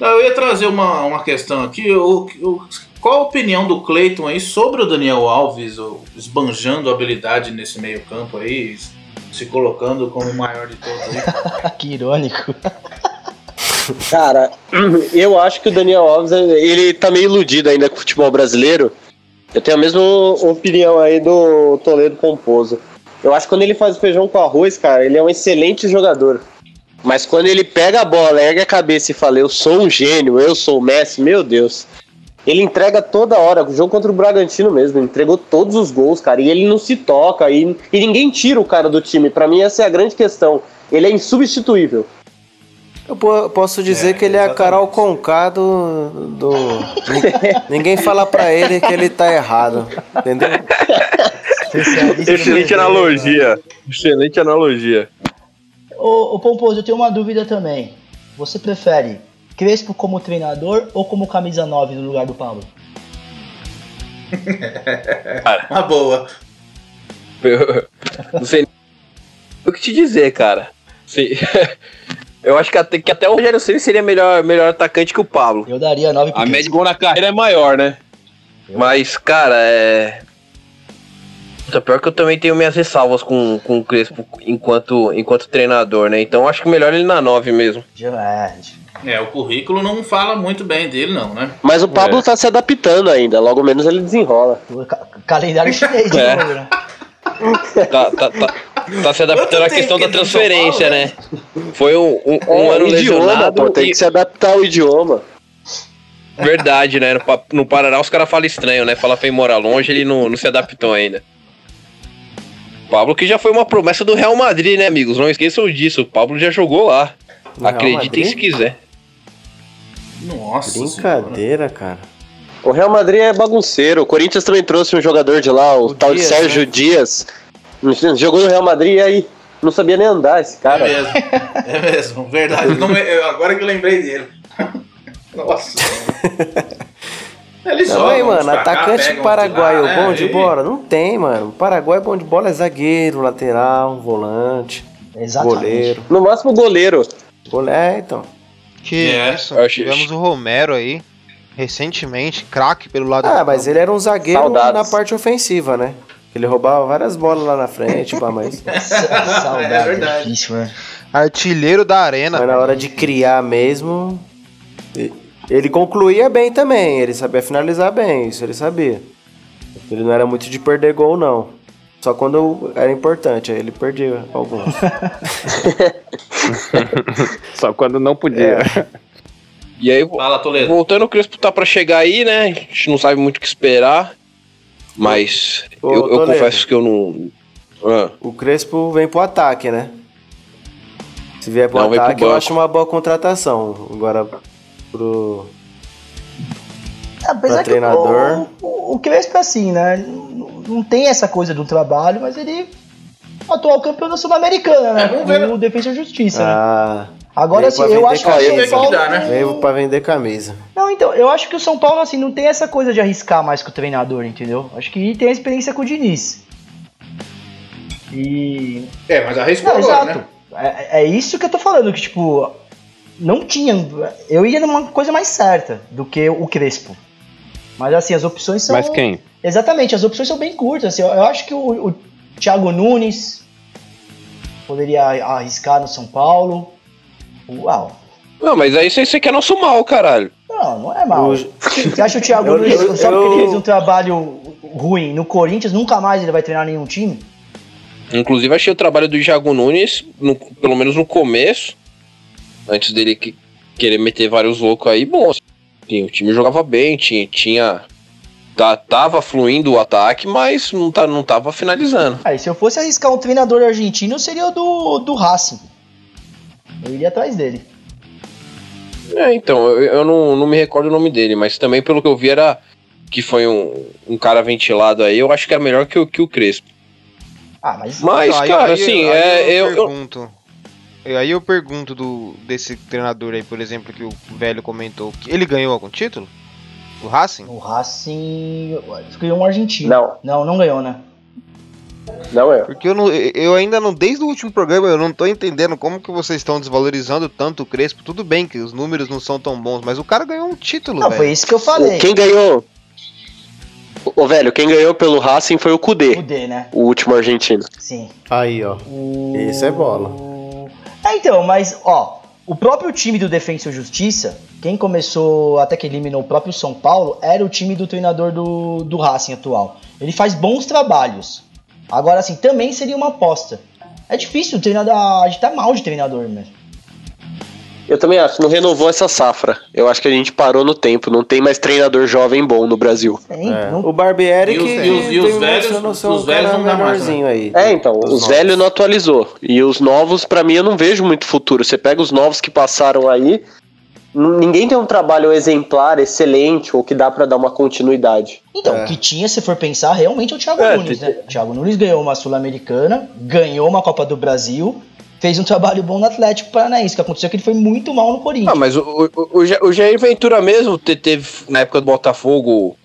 Eu ia trazer uma, uma questão aqui. O, o- qual a opinião do Cleiton aí sobre o Daniel Alves, o- esbanjando habilidade nesse meio campo aí, se colocando como o maior de todos aí? *laughs* que irônico. Cara, eu acho que o Daniel Alves, ele tá meio iludido ainda com o futebol brasileiro. Eu tenho a mesma opinião aí do Toledo Pomposo. Eu acho que quando ele faz o feijão com arroz, cara, ele é um excelente jogador. Mas quando ele pega a bola, ergue a cabeça e fala, eu sou um gênio, eu sou o Messi, meu Deus. Ele entrega toda hora, o jogo contra o Bragantino mesmo, ele entregou todos os gols, cara, e ele não se toca, e, e ninguém tira o cara do time. Pra mim, essa é a grande questão. Ele é insubstituível. Eu po- posso dizer É, que ele é a exatamente. Carol Conká do. do... *laughs* Ninguém fala pra ele que ele tá errado. Entendeu? Excelente analogia. Excelente analogia. Ô, ô Pomposo, eu tenho uma dúvida também. Você prefere Crespo como treinador ou como camisa 9 no lugar do Pablo? *laughs* Uma boa. Eu *laughs* não sei nem o que te dizer, cara. Sei- *laughs* Eu acho que até, que até o Rogério Ceni seria melhor, melhor atacante que o Pablo. Eu daria 9 pro A média de gol na carreira é maior, né? Mas, cara, é. Puta, pior que eu também tenho minhas ressalvas com, com o Crespo enquanto, enquanto treinador, né? Então acho que melhor ele na 9 mesmo. É, É, o currículo não fala muito bem dele, não, né? Mas o Pablo É. tá se adaptando ainda, logo menos ele desenrola. calendário chinês de É. novo, né? Tá, tá, tá, tá se adaptando à questão da transferência, fala, né? Foi um, um, um É, ano o idioma, lesionado. pô, tem e- que se adaptar ao idioma. Verdade, né? No, no Paraná os caras falam estranho, né? Fala pra ir morar longe, ele não, não se adaptou ainda. Pablo que já foi uma promessa do Real Madrid, né, amigos? Não esqueçam disso. O Pablo já jogou lá. No Acreditem se quiser. Nossa senhora. Brincadeira, cara. O Real Madrid é bagunceiro. O Corinthians também trouxe um jogador de lá, o, O tal de Dias, Sérgio né? Dias. Jogou no Real Madrid e aí não sabia nem andar esse É cara. mesmo, é mesmo, verdade. Não me- agora que eu lembrei dele. *laughs* Nossa. *laughs* Ele Não, aí, joga, mano, cá, atacante uns paraguaio lá, bom de Aí- bola? Não tem, mano. O Paraguai bom de bola é zagueiro, lateral, volante, Exatamente. goleiro. No máximo goleiro. Gole- É, então. Que É, isso, eu achei- tivemos o Romero aí, recentemente, craque pelo lado Ah, do mas ele era um zagueiro Saudades. na parte ofensiva, né? Ele roubava várias bolas lá na frente, pá, mas, *laughs* Saudade, É verdade. difícil, né? artilheiro da arena. mas na hora de criar mesmo. Ele concluía bem também, ele sabia finalizar bem, isso ele sabia. Ele não era muito de perder gol, não. Só quando era importante, aí ele perdia alguns. *laughs* Só quando não podia. É. E aí, Fala, Toledo. voltando, o Crespo tá pra chegar aí, né? A gente não sabe muito o que esperar. Mas Ô, eu, eu confesso que eu não. Ah, O Crespo vem pro ataque, né? Se vier pro Não, vem pro ataque, eu acho uma boa contratação. Agora, pro. Apesar Pra que treinador. O, o, o Crespo é assim, né? Não, tem essa coisa do trabalho, mas ele é atual campeão da Sul-Americana, né? É, vamos ver. O Defesa e Justiça, né? Ah, Agora, veio assim, eu acho que o camisa. São Paulo... dá, né? veio pra vender camisa. Não, então, eu acho que o São Paulo, assim, não tem essa coisa de arriscar mais com o treinador, entendeu? Acho que tem a experiência com o Diniz. E... É, mas arriscou Não, agora, exato. né? É, é isso que eu tô falando, que, tipo... Não tinha... Eu ia numa coisa mais certa do que o Crespo. Mas, assim, as opções são... Mas quem? Exatamente, as opções são bem curtas. Assim, eu, eu acho que o, o Thiago Nunes poderia arriscar no São Paulo. Uau. Não, mas aí você você quer nosso mal, caralho. Não, não é mal. O- Você acha o Thiago *laughs* Eu- Nunes, eu- só porque eu- ele fez um trabalho ruim no Corinthians, nunca mais ele vai treinar nenhum time? Inclusive, achei o trabalho do Thiago Nunes, no- pelo menos no começo, antes dele que- querer meter vários loucos aí, bom. assim, o time jogava bem, tinha. tinha tá- tava fluindo o ataque, mas não, tá, não tava finalizando. Aí, se eu fosse arriscar um treinador argentino, seria o do, do Racing. Eu iria atrás dele. É, então, eu, eu não, não me recordo o nome dele, mas também pelo que eu vi era que foi um, um cara ventilado aí, eu acho que era melhor que, o- que o Crespo. Ah, mas. Mas, aí- cara, aí- assim, aí é, eu, eu- pergunto. eu- Aí eu pergunto do, desse treinador aí, por exemplo, que o velho comentou, que ele ganhou algum título? O Racing? O Racing. Ganhou um argentino. Não, Não, não ganhou, né? não é. Porque eu, não, eu ainda não, desde o último programa, eu não tô entendendo como que vocês estão desvalorizando tanto o Crespo. Tudo bem que os números não são tão bons, mas o cara ganhou um título, Não, velho. foi isso que eu falei. Quem ganhou? Ô, velho, quem ganhou pelo Racing foi o O Kudê, D, né? o último argentino. Sim. Aí, ó. O... Isso é bola. É, então, mas, ó, o próprio time do Defensa e Justiça, quem começou até que eliminou o próprio São Paulo, era o time do treinador do, do Racing atual. Ele faz bons trabalhos. Agora, assim, também seria uma aposta. É difícil o treinador. A gente tá mal de treinador mesmo. Eu também acho, não renovou essa safra. Eu acho que a gente parou no tempo, não tem mais treinador jovem bom no Brasil. É. O Barbieri E os- que e os- e os velhos- os velhos não dá mais, melhorzinho aí. É, então, Os os, velhos não atualizou. E os novos, pra mim, eu não vejo muito futuro. Você pega os novos que passaram aí, ninguém tem um trabalho exemplar, excelente, ou que dá pra dar uma continuidade. Então, É. o que tinha, se for pensar, realmente é o Thiago É, Nunes, né? O Thiago Nunes ganhou uma Sul-Americana, ganhou uma Copa do Brasil, fez um trabalho bom no Atlético Paranaense. O que aconteceu é que ele foi muito mal no Corinthians. Ah, mas o, o, o, Ja- o Jair Ventura mesmo te- teve, na época do Botafogo,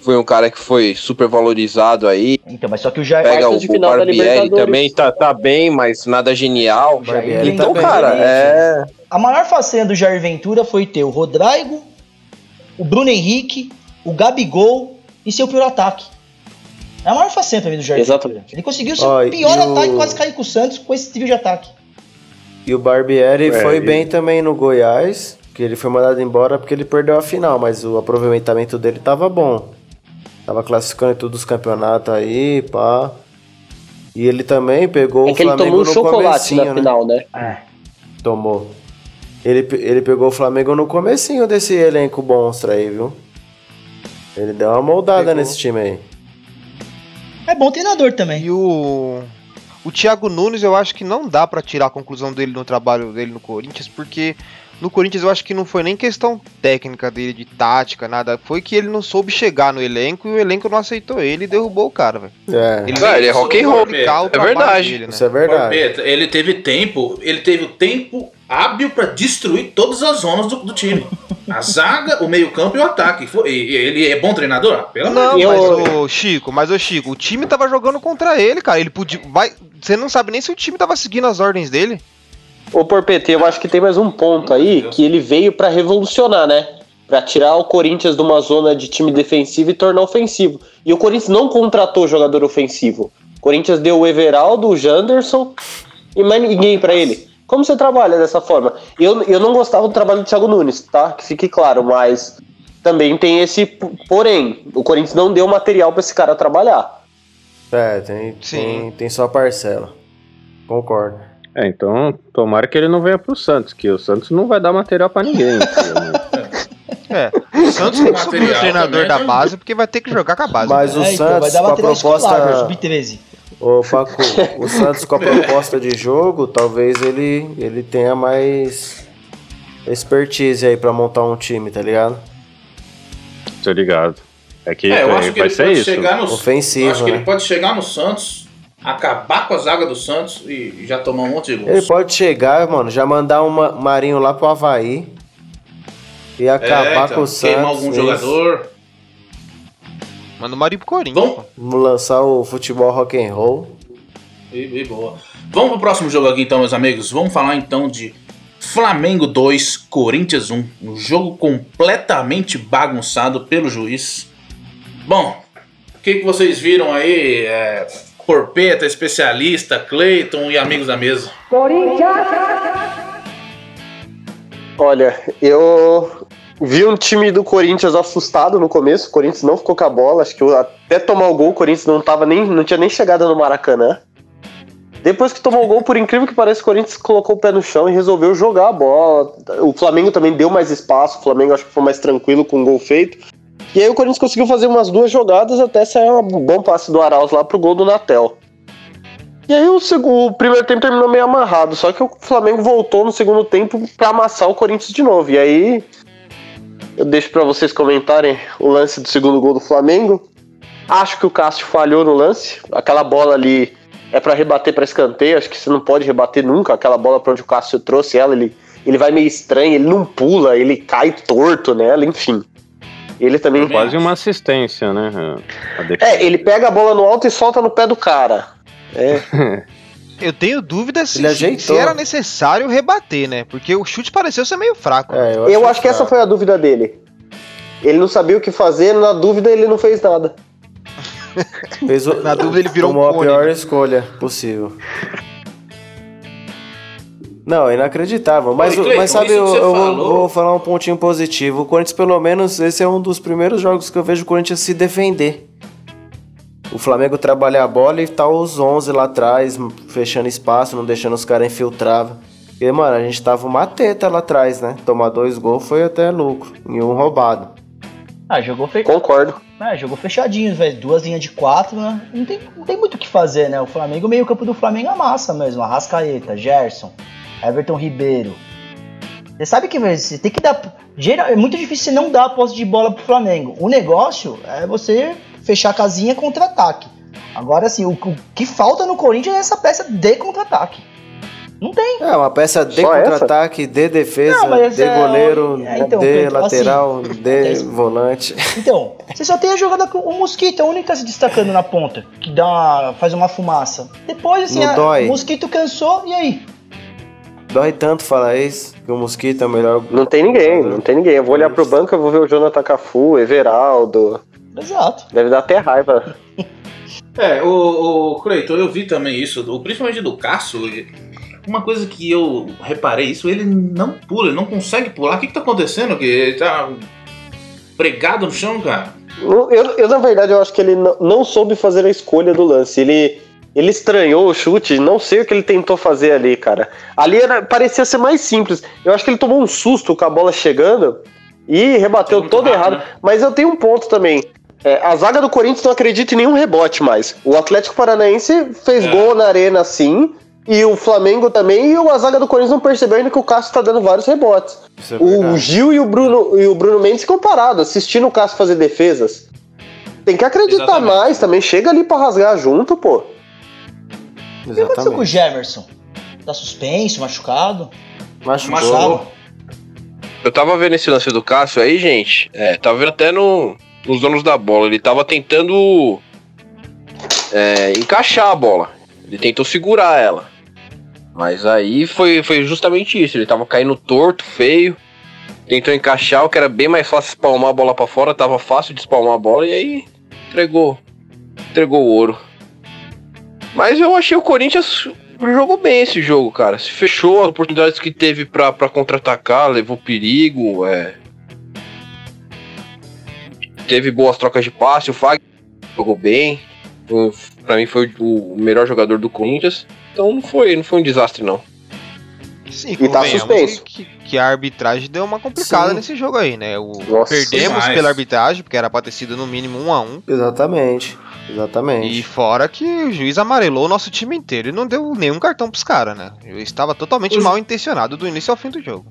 foi um cara que foi super valorizado aí. Então, mas só que o Jair. Pega o, o Barbieri também, tá, tá bem, mas nada genial. Barbieri Então, tá bem, cara, né? é. A maior façanha do Jair Ventura foi ter o Rodrigo, o Bruno Henrique, o Gabigol e seu pior ataque. É a maior façanha pra mim do Jair. Exatamente. Ele conseguiu o seu pior o- ataque, quase cair com o Santos com esse trio de ataque. E o Barbieri É, foi e- bem também no Goiás, que ele foi mandado embora porque ele perdeu a final, mas o aproveitamento dele tava bom. Tava classificando em todos os campeonatos aí, pá. E ele também pegou É o que ele Flamengo tomou um no chocolate na né? final, né? Tomou. Ele, ele pegou o Flamengo no comecinho desse elenco monstro aí, viu? Ele deu uma moldada Pegou. nesse time aí. É bom treinador também. E o. O Thiago Nunes, eu acho que não dá pra tirar a conclusão dele no trabalho dele no Corinthians, porque no Corinthians eu acho que não foi nem questão técnica dele, de tática, nada. Foi que ele não soube chegar no elenco e o elenco não aceitou ele e derrubou o cara, velho. É, Ele, Cara, ele é rock and roll, é verdade. dele, né? isso é verdade. Ele teve tempo, ele teve o tempo hábil pra destruir todas as zonas do, do time. A zaga, o meio-campo e o ataque. E- e ele é bom treinador? Ah, Pelo amor Não, de Deus. mas o Chico, mas o Chico, o time tava jogando contra ele, cara. Ele podia. Vai, você não sabe nem se o time tava seguindo as ordens dele. Ô, Porpete, eu acho que tem mais um ponto aí que ele veio pra revolucionar, né? Pra tirar o Corinthians de uma zona de time defensivo e tornar ofensivo. E o Corinthians não contratou jogador ofensivo. O Corinthians deu o Everaldo, o Janderson e mais ninguém pra ele. Como você trabalha dessa forma? Eu, eu não gostava do trabalho do Thiago Nunes, tá? Que fique claro, mas também tem esse porém. O Corinthians não deu material pra esse cara trabalhar. É, tem, Sim. tem, tem sua parcela. Concordo. É, então tomara que ele não venha pro Santos, que o Santos não vai dar material pra ninguém. *laughs* É. O Santos tem que subir o treinador também, da né? base, porque vai ter que jogar com a base. Mas o É, então, Santos, vai dar com a escolar, proposta. sub-13. Ô, Paco, *laughs* o Santos com a proposta de jogo, talvez ele, ele tenha mais expertise aí pra montar um time, tá ligado? Tô ligado. É que É, eu vai acho que ele ser pode isso. chegar no Ofensivo, eu acho que né? ele pode chegar no Santos, acabar com a zaga do Santos e já tomar um monte de gols. Ele pode chegar, mano, já mandar um Ma- Marinho lá pro Havaí e É, acabar então, com o Santos. queimar algum isso. jogador. Manda o Marinho pro Corinthians. Vamos, lançar o futebol rock and roll. E, e boa. Vamos pro próximo jogo aqui então, meus amigos. Vamos falar então de Flamengo 2, Corinthians 1. Um jogo completamente bagunçado pelo juiz. Bom, o que, que vocês viram aí? É, Porpeta, especialista, Cleiton e amigos da mesa. Olha, eu vi um time do Corinthians assustado no começo. O Corinthians não ficou com a bola. Acho que até tomar o gol, o Corinthians não, tava nem, não tinha nem chegada no Maracanã. Depois que tomou o gol, por incrível que pareça, o Corinthians colocou o pé no chão e resolveu jogar a bola. O Flamengo também deu mais espaço. O Flamengo acho que foi mais tranquilo com o gol feito. E aí o Corinthians conseguiu fazer umas duas jogadas até sair um bom passe do Arauz lá pro gol do Natel. E aí o, seg- o primeiro tempo terminou meio amarrado, só que o Flamengo voltou no segundo tempo pra amassar o Corinthians de novo. E aí eu deixo pra vocês comentarem o lance do segundo gol do Flamengo. Acho que o Cássio falhou no lance. Aquela bola ali é pra rebater pra escanteio, acho que você não pode rebater nunca. Aquela bola pra onde o Cássio trouxe ela, ele, ele vai meio estranho, ele não pula, ele cai torto nela, enfim. Ele também Quase uma assistência, né? É, ele pega a bola no alto e solta no pé do cara. É. *laughs* Eu tenho dúvida se, se- era necessário rebater, né? Porque o chute pareceu ser meio fraco. É, Eu acho que essa foi a dúvida dele. Ele não sabia o que fazer, na dúvida ele não fez nada. *laughs* Fez o- Na dúvida, ele virou um tomou a cone, pior né? escolha possível. Não, inacreditável. Mas, Oi, Cleiton, mas sabe, eu, eu vou, vou falar um pontinho positivo. O Corinthians, pelo menos, esse é um dos primeiros jogos que eu vejo o Corinthians se defender. O Flamengo trabalha a bola e tá os 11 lá atrás, fechando espaço, não deixando os caras infiltrar. Porque, mano, a gente tava uma teta lá atrás, né? Tomar dois gols foi até lucro. E um roubado. Ah, jogou, fe... Concordo. é, jogou fechadinho, velho. Duas linhas de quatro, né? Não tem, não tem muito o que fazer, né? O Flamengo, meio campo do Flamengo amassa mesmo. Arrascaeta, Gerson, Everton Ribeiro. Você sabe que velho, você tem que dar. Geral, é muito difícil você não dar a posse de bola pro Flamengo. O negócio é você fechar a casinha contra-ataque. Agora, assim, o, o que falta no Corinthians é essa peça de contra-ataque. Não tem. É, uma peça de contra-ataque, de defesa, Não, mas de é- goleiro, é, então, de Pedro, lateral, assim, de é volante. *laughs* Então, você só tem a jogada com o Mosquito, é o único que tá se destacando na ponta, que dá uma- faz uma fumaça. Depois, assim, a- dói. o Mosquito cansou, e aí? Dói tanto falar isso, que o Mosquito é o melhor. Não tem ninguém, não tem ninguém. Eu vou olhar pro banco, eu vou ver o Jonathan Cafu, Everaldo. Exato. Deve dar até raiva. *laughs* É, o, o Cleiton, eu vi também isso, do- principalmente do Cássio. Uma coisa que eu reparei, isso ele não pula, ele não consegue pular. O que, que tá acontecendo? Que ele tá pregado no chão, cara? Eu, eu, na verdade, eu acho que ele não, não soube fazer a escolha do lance. Ele, ele estranhou o chute, não sei o que ele tentou fazer ali, cara. Ali era, parecia ser mais simples. Eu acho que ele tomou um susto com a bola chegando e rebateu todo errado. né? Mas eu tenho um ponto também. É, a zaga do Corinthians não acredita em nenhum rebote mais. O Atlético Paranaense fez É. gol na arena sim. E o Flamengo também, e a zaga do Corinthians não percebeu ainda que o Cássio tá dando vários rebotes. É O. Gil e o Bruno e o Bruno Mendes ficam parados, assistindo o Cássio fazer defesas. Tem que acreditar Exatamente. mais também. Chega ali pra rasgar junto, pô. O que aconteceu com o Exatamente. Gemerson? Tá suspenso, machucado? Machucou. Machucou. Eu tava vendo esse lance do Cássio aí, gente. É, tava vendo até no, nos donos da bola. Ele tava tentando é, encaixar a bola. Ele tentou segurar ela. Mas aí foi, foi justamente isso. Ele tava caindo torto, feio. Tentou encaixar, o que era bem mais fácil espalmar a bola pra fora. Tava fácil de espalmar a bola e aí entregou. Entregou o ouro. Mas eu achei o Corinthians jogou bem esse jogo, cara. Se fechou as oportunidades que teve pra contra-atacar, levou perigo, é. Teve boas trocas de passe, o Fag jogou bem. Pra mim foi o melhor jogador do Corinthians. Então não foi, não foi um desastre, não. Sim, E tá suspenso. Que, que a arbitragem deu uma complicada Sim. nesse jogo aí, né? O, Nossa, perdemos demais. pela arbitragem, porque era pra ter sido no mínimo um a um. Exatamente. Exatamente. E fora que o juiz amarelou o nosso time inteiro e não deu nenhum cartão pros caras, né? Eu estava totalmente mal intencionado do início ao fim do jogo.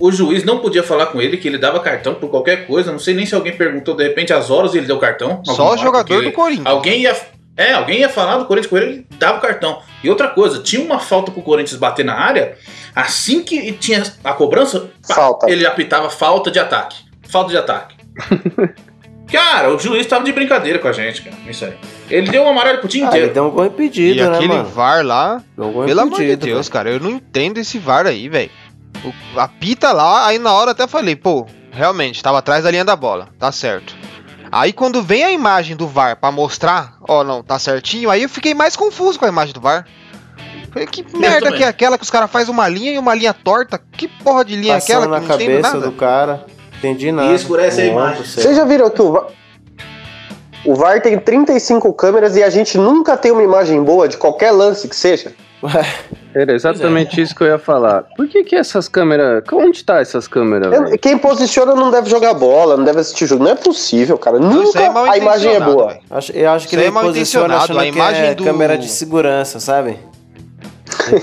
O juiz não podia falar com ele que ele dava cartão por qualquer coisa. Não sei nem se alguém perguntou de repente as horas e ele deu cartão. Só o jogador do Corinthians. Alguém ia. É, alguém ia falar do Corinthians com ele, ele dava o cartão. E outra coisa, tinha uma falta pro Corinthians bater na área, assim que tinha a cobrança, pá, Falta. ele apitava falta de ataque. Falta de ataque. *laughs* cara, o juiz tava de brincadeira com a gente, cara. Isso aí. Ele deu um amarelo pro time Ah, ele inteiro. deu um gol impedido, E né, aquele mano? VAR lá, pelo amor de impedido, Deus, velho. cara, eu não entendo esse VAR aí, velho. O- Apita lá, aí na hora eu até falei, pô, realmente, tava atrás da linha da bola, tá certo. Aí quando vem a imagem do VAR pra mostrar, ó, não, tá certinho, aí eu fiquei mais confuso com a imagem do VAR. Falei, que merda também. que é aquela que os caras fazem uma linha e uma linha torta? Que porra de linha é aquela na que não entendo cabeça nada? do cara. Entendi nada. E escurece a O imagem. Vocês já viram que o VAR, o VAR tem 35 câmeras e a gente nunca tem uma imagem boa de qualquer lance que seja? Era exatamente isso que eu ia falar. Por que que essas câmeras... Onde tá essas câmeras, Eu-? Quem posiciona não deve jogar bola, não deve assistir jogo. Não é possível, cara. Não, isso Nunca é mal a imagem é intencionado, boa. Acho, eu acho que Isso ele é mal posiciona intencionado, achando a que imagem é do- câmera de segurança, sabe?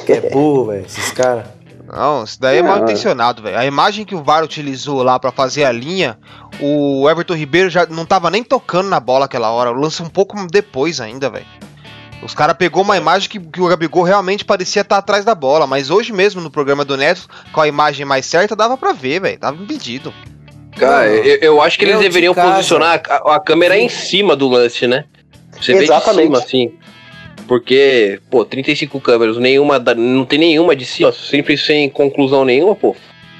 que é burro, velho, esses caras. Não, isso daí é, É. mal intencionado, velho. A imagem que o VAR utilizou lá pra fazer a linha, o Everton Ribeiro já não tava nem tocando na bola aquela hora. O lance um pouco depois ainda, velho. Os caras pegou uma imagem que, que o Gabigol realmente parecia estar atrás da bola, mas hoje mesmo no programa do Neto, com a imagem mais certa, dava pra ver, velho. Tava impedido. Cara, eu, eu acho que eles Meu, de deveriam casa. posicionar a, a câmera em cima do lance, né? Você vê de Exatamente. cima, assim. Porque, pô, 35 câmeras, nenhuma, da- não tem nenhuma de cima, sempre sem conclusão nenhuma, pô.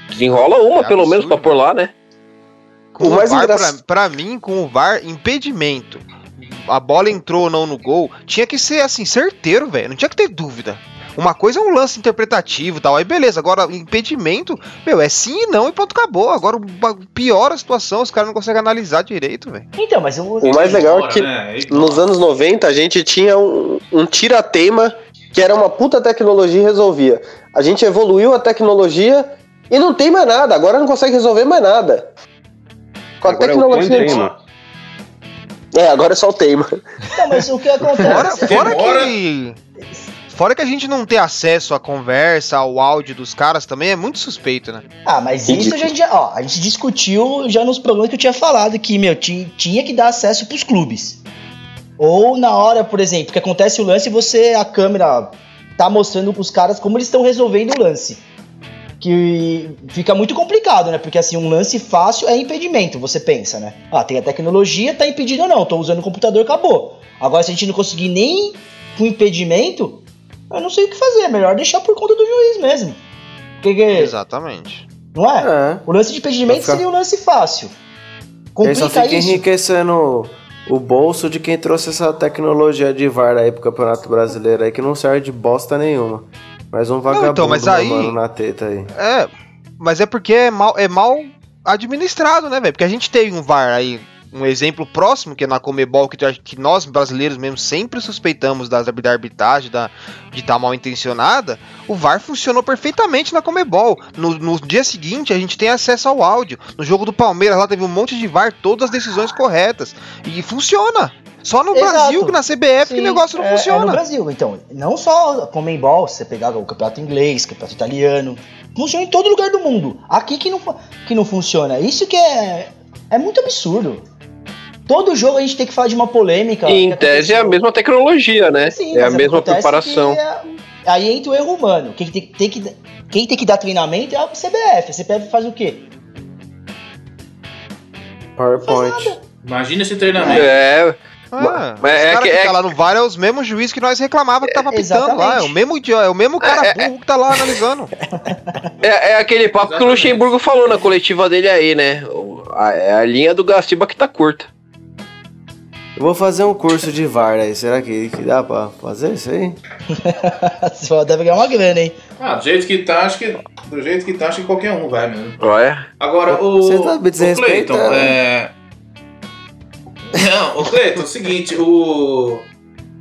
Desenrola uma, É pelo menos, pra pôr lá, né? Com O o, mais VAR, pra, engraçado- pra mim, com o VAR, impedimento. A bola entrou ou não no gol, tinha que ser assim, certeiro, velho. Não tinha que ter dúvida. Uma coisa é um lance interpretativo e tal, aí beleza. Agora, impedimento, meu, é sim e não e pronto, acabou. Agora piora a situação, os caras não conseguem analisar direito, velho. Então, mas eu, O mais legal é que né? nos anos 90 a gente tinha um, um tira-teima que era uma puta tecnologia e resolvia. A gente evoluiu a tecnologia e não tem mais nada. Agora não consegue resolver mais nada. Com a Agora é o tecnologia. É, agora é só o tema. Não, mas o que Fora, acontece? fora Demora. que. Fora que a gente não ter acesso à conversa, ao áudio dos caras também é muito suspeito, né? Ah, mas isso a gente já, ó, a gente discutiu já nos programas que eu tinha falado que, meu, ti- tinha que dar acesso pros clubes. Ou na hora, por exemplo, que acontece o lance e você, a câmera tá mostrando pros caras como eles estão resolvendo o lance. Que fica muito complicado, né? Porque assim, um lance fácil é impedimento, você pensa, né? Ah, tem a tecnologia, tá impedido ou não, tô usando o computador, acabou. Agora, se a gente não conseguir nem com impedimento, eu não sei o que fazer, é melhor deixar por conta do juiz mesmo. Porque, Exatamente. não é? É. O lance de impedimento ficar- seria um lance fácil. Ele só Complica fica isso. enriquecendo o bolso de quem trouxe essa tecnologia de VAR aí pro Campeonato Brasileiro aí, que não serve de bosta nenhuma. Mais um vagabundo então, mas aí- na teta aí. É, mas é porque é mal, é mal administrado, né, velho? Porque a gente tem um VAR aí, um exemplo próximo, que é na Comebol, que, que nós brasileiros mesmo sempre suspeitamos das, da arbitragem, da, de estar mal intencionada. O VAR funcionou perfeitamente na Comebol. No, no dia seguinte, a gente tem acesso ao áudio. No jogo do Palmeiras, lá teve um monte de VAR, todas as decisões corretas. E funciona. Só no Exato. Brasil, que na CBF, que Sim, o negócio não é- É funciona. no Brasil, então. Não só Comembol, se você pegar o campeonato inglês, campeonato italiano. Funciona em todo lugar do mundo. Aqui que não, que não funciona. Isso que é. É muito absurdo. Todo jogo a gente tem que falar de uma polêmica. E em que tese é a mesma tecnologia, né? Sim, é a mesma preparação. que é- aí entra o erro humano. Quem tem, tem que, quem tem que dar treinamento é a CBF. A CBF faz o quê? PowerPoint. Imagina esse treinamento. É, Ah, Mas é cara que- que, é tá lá no VAR é os mesmos juízes que nós reclamava que tava pitando lá. É exatamente. o mesmo é o mesmo cara burro que tá lá analisando. *laughs* é, é aquele papo que o Exatamente. Luxemburgo falou na coletiva dele aí, né? A, é a linha do Gaciba que tá curta. Eu vou fazer um curso de VAR aí. Será que, que dá pra fazer isso aí? *laughs* Só deve ganhar uma grana, hein? Ah, do jeito que tá, acho que. Do jeito que tá, acho que qualquer um vai mesmo. Olha. Agora, o. Você tá me o desrespeitando. Cleiton, é. Não, o Cleiton, é o seguinte, o.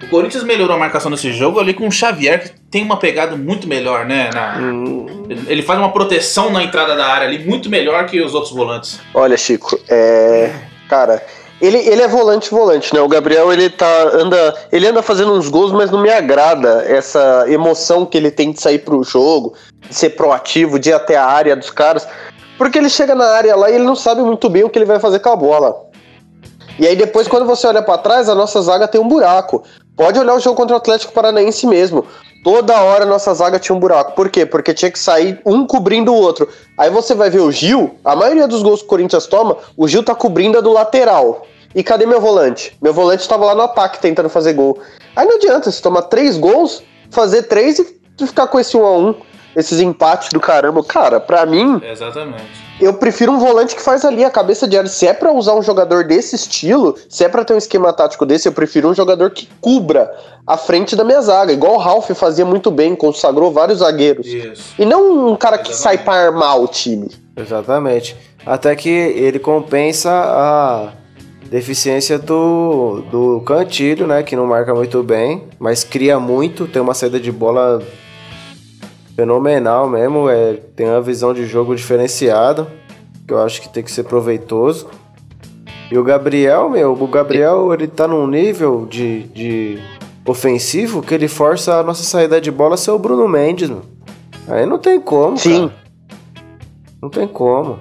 O Corinthians melhorou a marcação nesse jogo ali com o Xavier, que tem uma pegada muito melhor, né? na- Hum, Ele faz uma proteção na entrada da área ali muito melhor que os outros volantes. Olha, Chico, é. Cara, ele, ele é volante volante, né? O Gabriel ele tá anda, ele anda fazendo uns gols, mas não me agrada essa emoção que ele tem de sair pro jogo, de ser proativo, de ir até a área dos caras, porque ele chega na área lá e ele não sabe muito bem o que ele vai fazer com a bola. E aí depois quando você olha pra trás, a nossa zaga tem um buraco. Pode olhar o jogo contra o Atlético Paranaense mesmo. Toda hora a nossa zaga tinha um buraco. Por quê? Porque tinha que sair um cobrindo o outro. Aí você vai ver o Gil, a maioria dos gols que o Corinthians toma, o Gil tá cobrindo a do lateral. E cadê meu volante? Meu volante tava lá no ataque tentando fazer gol. Aí não adianta, você tomar três gols, fazer três e ficar com esse um a um, esses empates do caramba. Cara, pra mim, Exatamente. Eu prefiro um volante que faz ali a cabeça de área. Se é pra usar um jogador desse estilo, se é pra ter um esquema tático desse, eu prefiro um jogador que cubra a frente da minha zaga, igual o Ralf fazia muito bem, consagrou vários zagueiros. Isso. E não um cara que sai pra armar o time. exatamente. Até que ele compensa a deficiência do, do Cantilho, né? Que não marca muito bem, mas cria muito, tem uma saída de bola fenomenal mesmo. É, tem uma visão de jogo diferenciada, que eu acho que tem que ser proveitoso. E o Gabriel, meu, o Gabriel ele tá num nível de, de ofensivo que ele força a nossa saída de bola a ser o Bruno Mendes, meu. Aí não tem como, Sim. cara. Não tem como.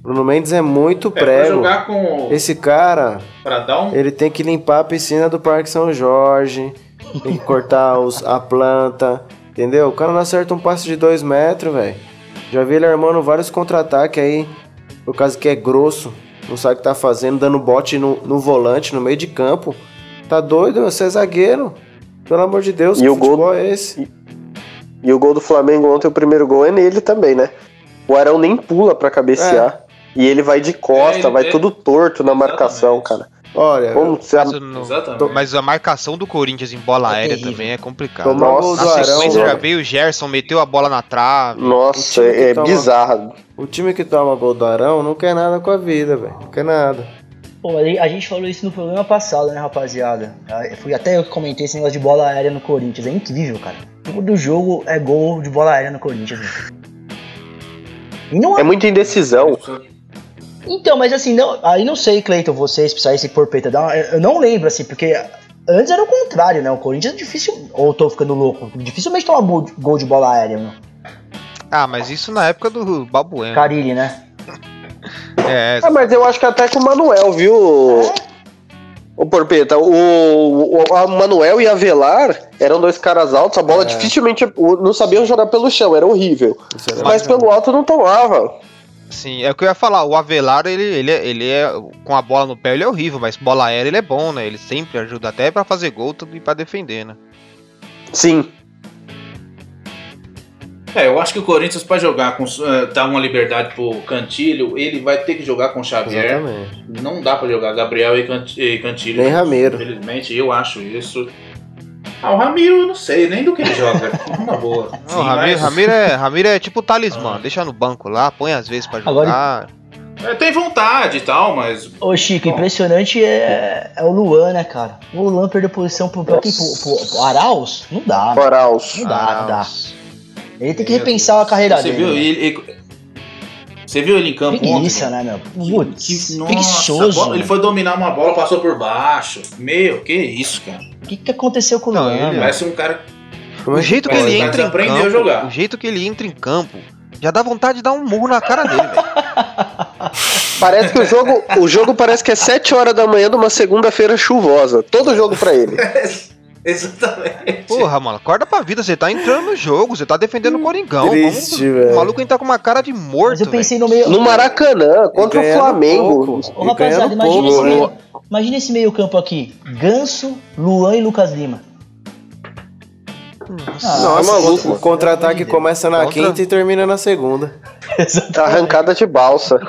Bruno Mendes é muito É, prego. jogar com. Esse cara, Pra dar um. ele tem que limpar a piscina do Parque São Jorge, tem que cortar os, a planta, entendeu? O cara não acerta um passe de dois metros, velho. Já vi ele armando vários contra-ataques aí, por causa que é grosso, não sabe o que tá fazendo, dando bote no, no volante, no meio de campo. Tá doido, você é zagueiro. Pelo amor de Deus, E que o gol- futebol é esse? E o gol do Flamengo ontem, o primeiro gol é nele também, né? O Arão nem pula pra cabecear. E ele vai de costa, É, ele- vai é- todo torto na marcação, Exatamente. cara. Olha, Como. Mas, não- Exatamente. mas a marcação do Corinthians em bola É aérea terrível. também é gol Nossa, Na Arão, sequência já velho. veio o Gerson, meteu a bola na trave. Nossa, é toma- bizarro. o time que toma gol do Arão não quer nada com a vida, velho. Não quer nada. Pô, a a gente falou isso no programa passado, né, rapaziada? Ah, Fui até eu que comentei esse negócio de bola aérea no Corinthians. É incrível, cara. Todo jogo é gol de bola aérea no Corinthians. né? Não É muita indecisão. Então, mas assim, não, aí não sei, Cleiton, vocês, precisarem se porpeta, dá uma- eu não lembro, assim, porque antes era o contrário, né? O Corinthians é difícil. Ou eu tô ficando louco? Dificilmente toma gol de- bola aérea, mano. Ah, mas isso na época do Babueno. Carilli, né? *laughs* É, Ah, mas eu acho que até com o Manuel, viu? O Porpeta, o, o a Manuel e a Velar eram dois caras altos, a bola É. dificilmente o- não sabiam jogar pelo chão, era horrível. Era Mas pelo alto não tomava. Sim, é o que eu ia falar. O Avelar, ele, ele, é- ele é. Com a bola no pé, ele é horrível, mas bola aérea ele é bom, né? Ele sempre ajuda até pra fazer gol e pra defender, né? Sim. É, eu acho que o Corinthians, pra jogar com. eh, dar uma liberdade pro Cantilho, ele vai ter que jogar com o Xavier. Exatamente. Não dá pra jogar Gabriel e Cant- e Cantilho. Nem Ramiro. Infelizmente, eu acho isso. Ah, o Ramiro, eu não sei nem do que ele joga. *laughs* Uma boa. Não, Ramiro, Ramiro, é, Ramiro é tipo talismã, deixa no banco lá, põe às vezes pra Agora- jogar. É, tem vontade e tal, mas. Ô Chico, impressionante é, é o Luan, né, cara? O Luan perdeu posição pro, pra quem? Pro, pro- pro Arauz? Não dá. Moraus. Não dá, não dá. Ele tem que repensar a carreira Você dele. viu né? ele, ele- Você viu ele em campo Preguiça, ontem? né, meu? Que- Putz, que- nossa, preguiçoso. bola- ele foi dominar uma bola, passou por baixo. Meu, que isso, cara. O que, que aconteceu com o Não, Luan, ele- meu? Parece um cara. O jeito que ele entra em campo, jogar. o jeito que ele entra em campo, já dá vontade de dar um murro na cara dele, velho. *laughs* Parece que o jogo, o jogo parece que é 7 horas da manhã de uma segunda-feira chuvosa. Todo jogo pra ele. *laughs* *laughs* Exatamente. Porra, mano, acorda pra vida, você tá entrando no jogo, você tá defendendo o Coringão. Triste, Vamos- velho. O maluco entrar com uma cara de morto, Mas eu pensei no meio. No Maracanã, contra o Flamengo. Ô, rapaziada, ganhando imagina pouco, esse, né? meio, imagina esse meio campo aqui. Ganso, Luan e Lucas Lima. Nossa, maluco. o contra-ataque começa na Contra- quinta e termina na segunda. *laughs* Arrancada de balsa.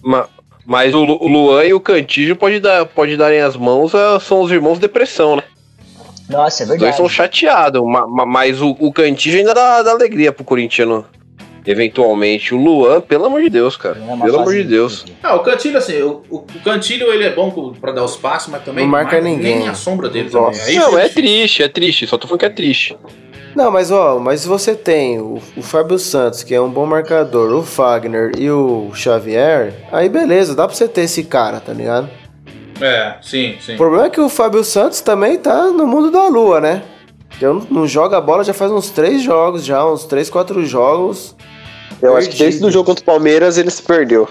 Ma- Mas o, Lu- o Luan e o Cantígio pode dar, pode darem as mãos, são os irmãos depressão, né? Nossa, é Os dois verdade. são chateados, ma- ma- mas o, o ainda dá, dá alegria pro corintiano. Eventualmente. O Luan, pelo amor de Deus, cara. É Pelo amor de Deus. Ah, o Cantilho, assim, o, o Cantilho ele é bom pra dar os passos, mas também Não marca ninguém. Nem a sombra dele Nossa. também. Aí Não, é difícil. triste, é triste. Só tô falando que é triste. Não, mas ó, mas se você tem o, o Fábio Santos, que é um bom marcador, o Fagner e o Xavier, aí beleza, dá pra você ter esse cara, tá ligado? É, sim, sim. O problema é que o Fábio Santos também tá no mundo da lua, né? Eu não, joga bola já faz uns três jogos, já, uns três, quatro jogos. Eu acho que desde o jogo contra o Palmeiras ele se perdeu.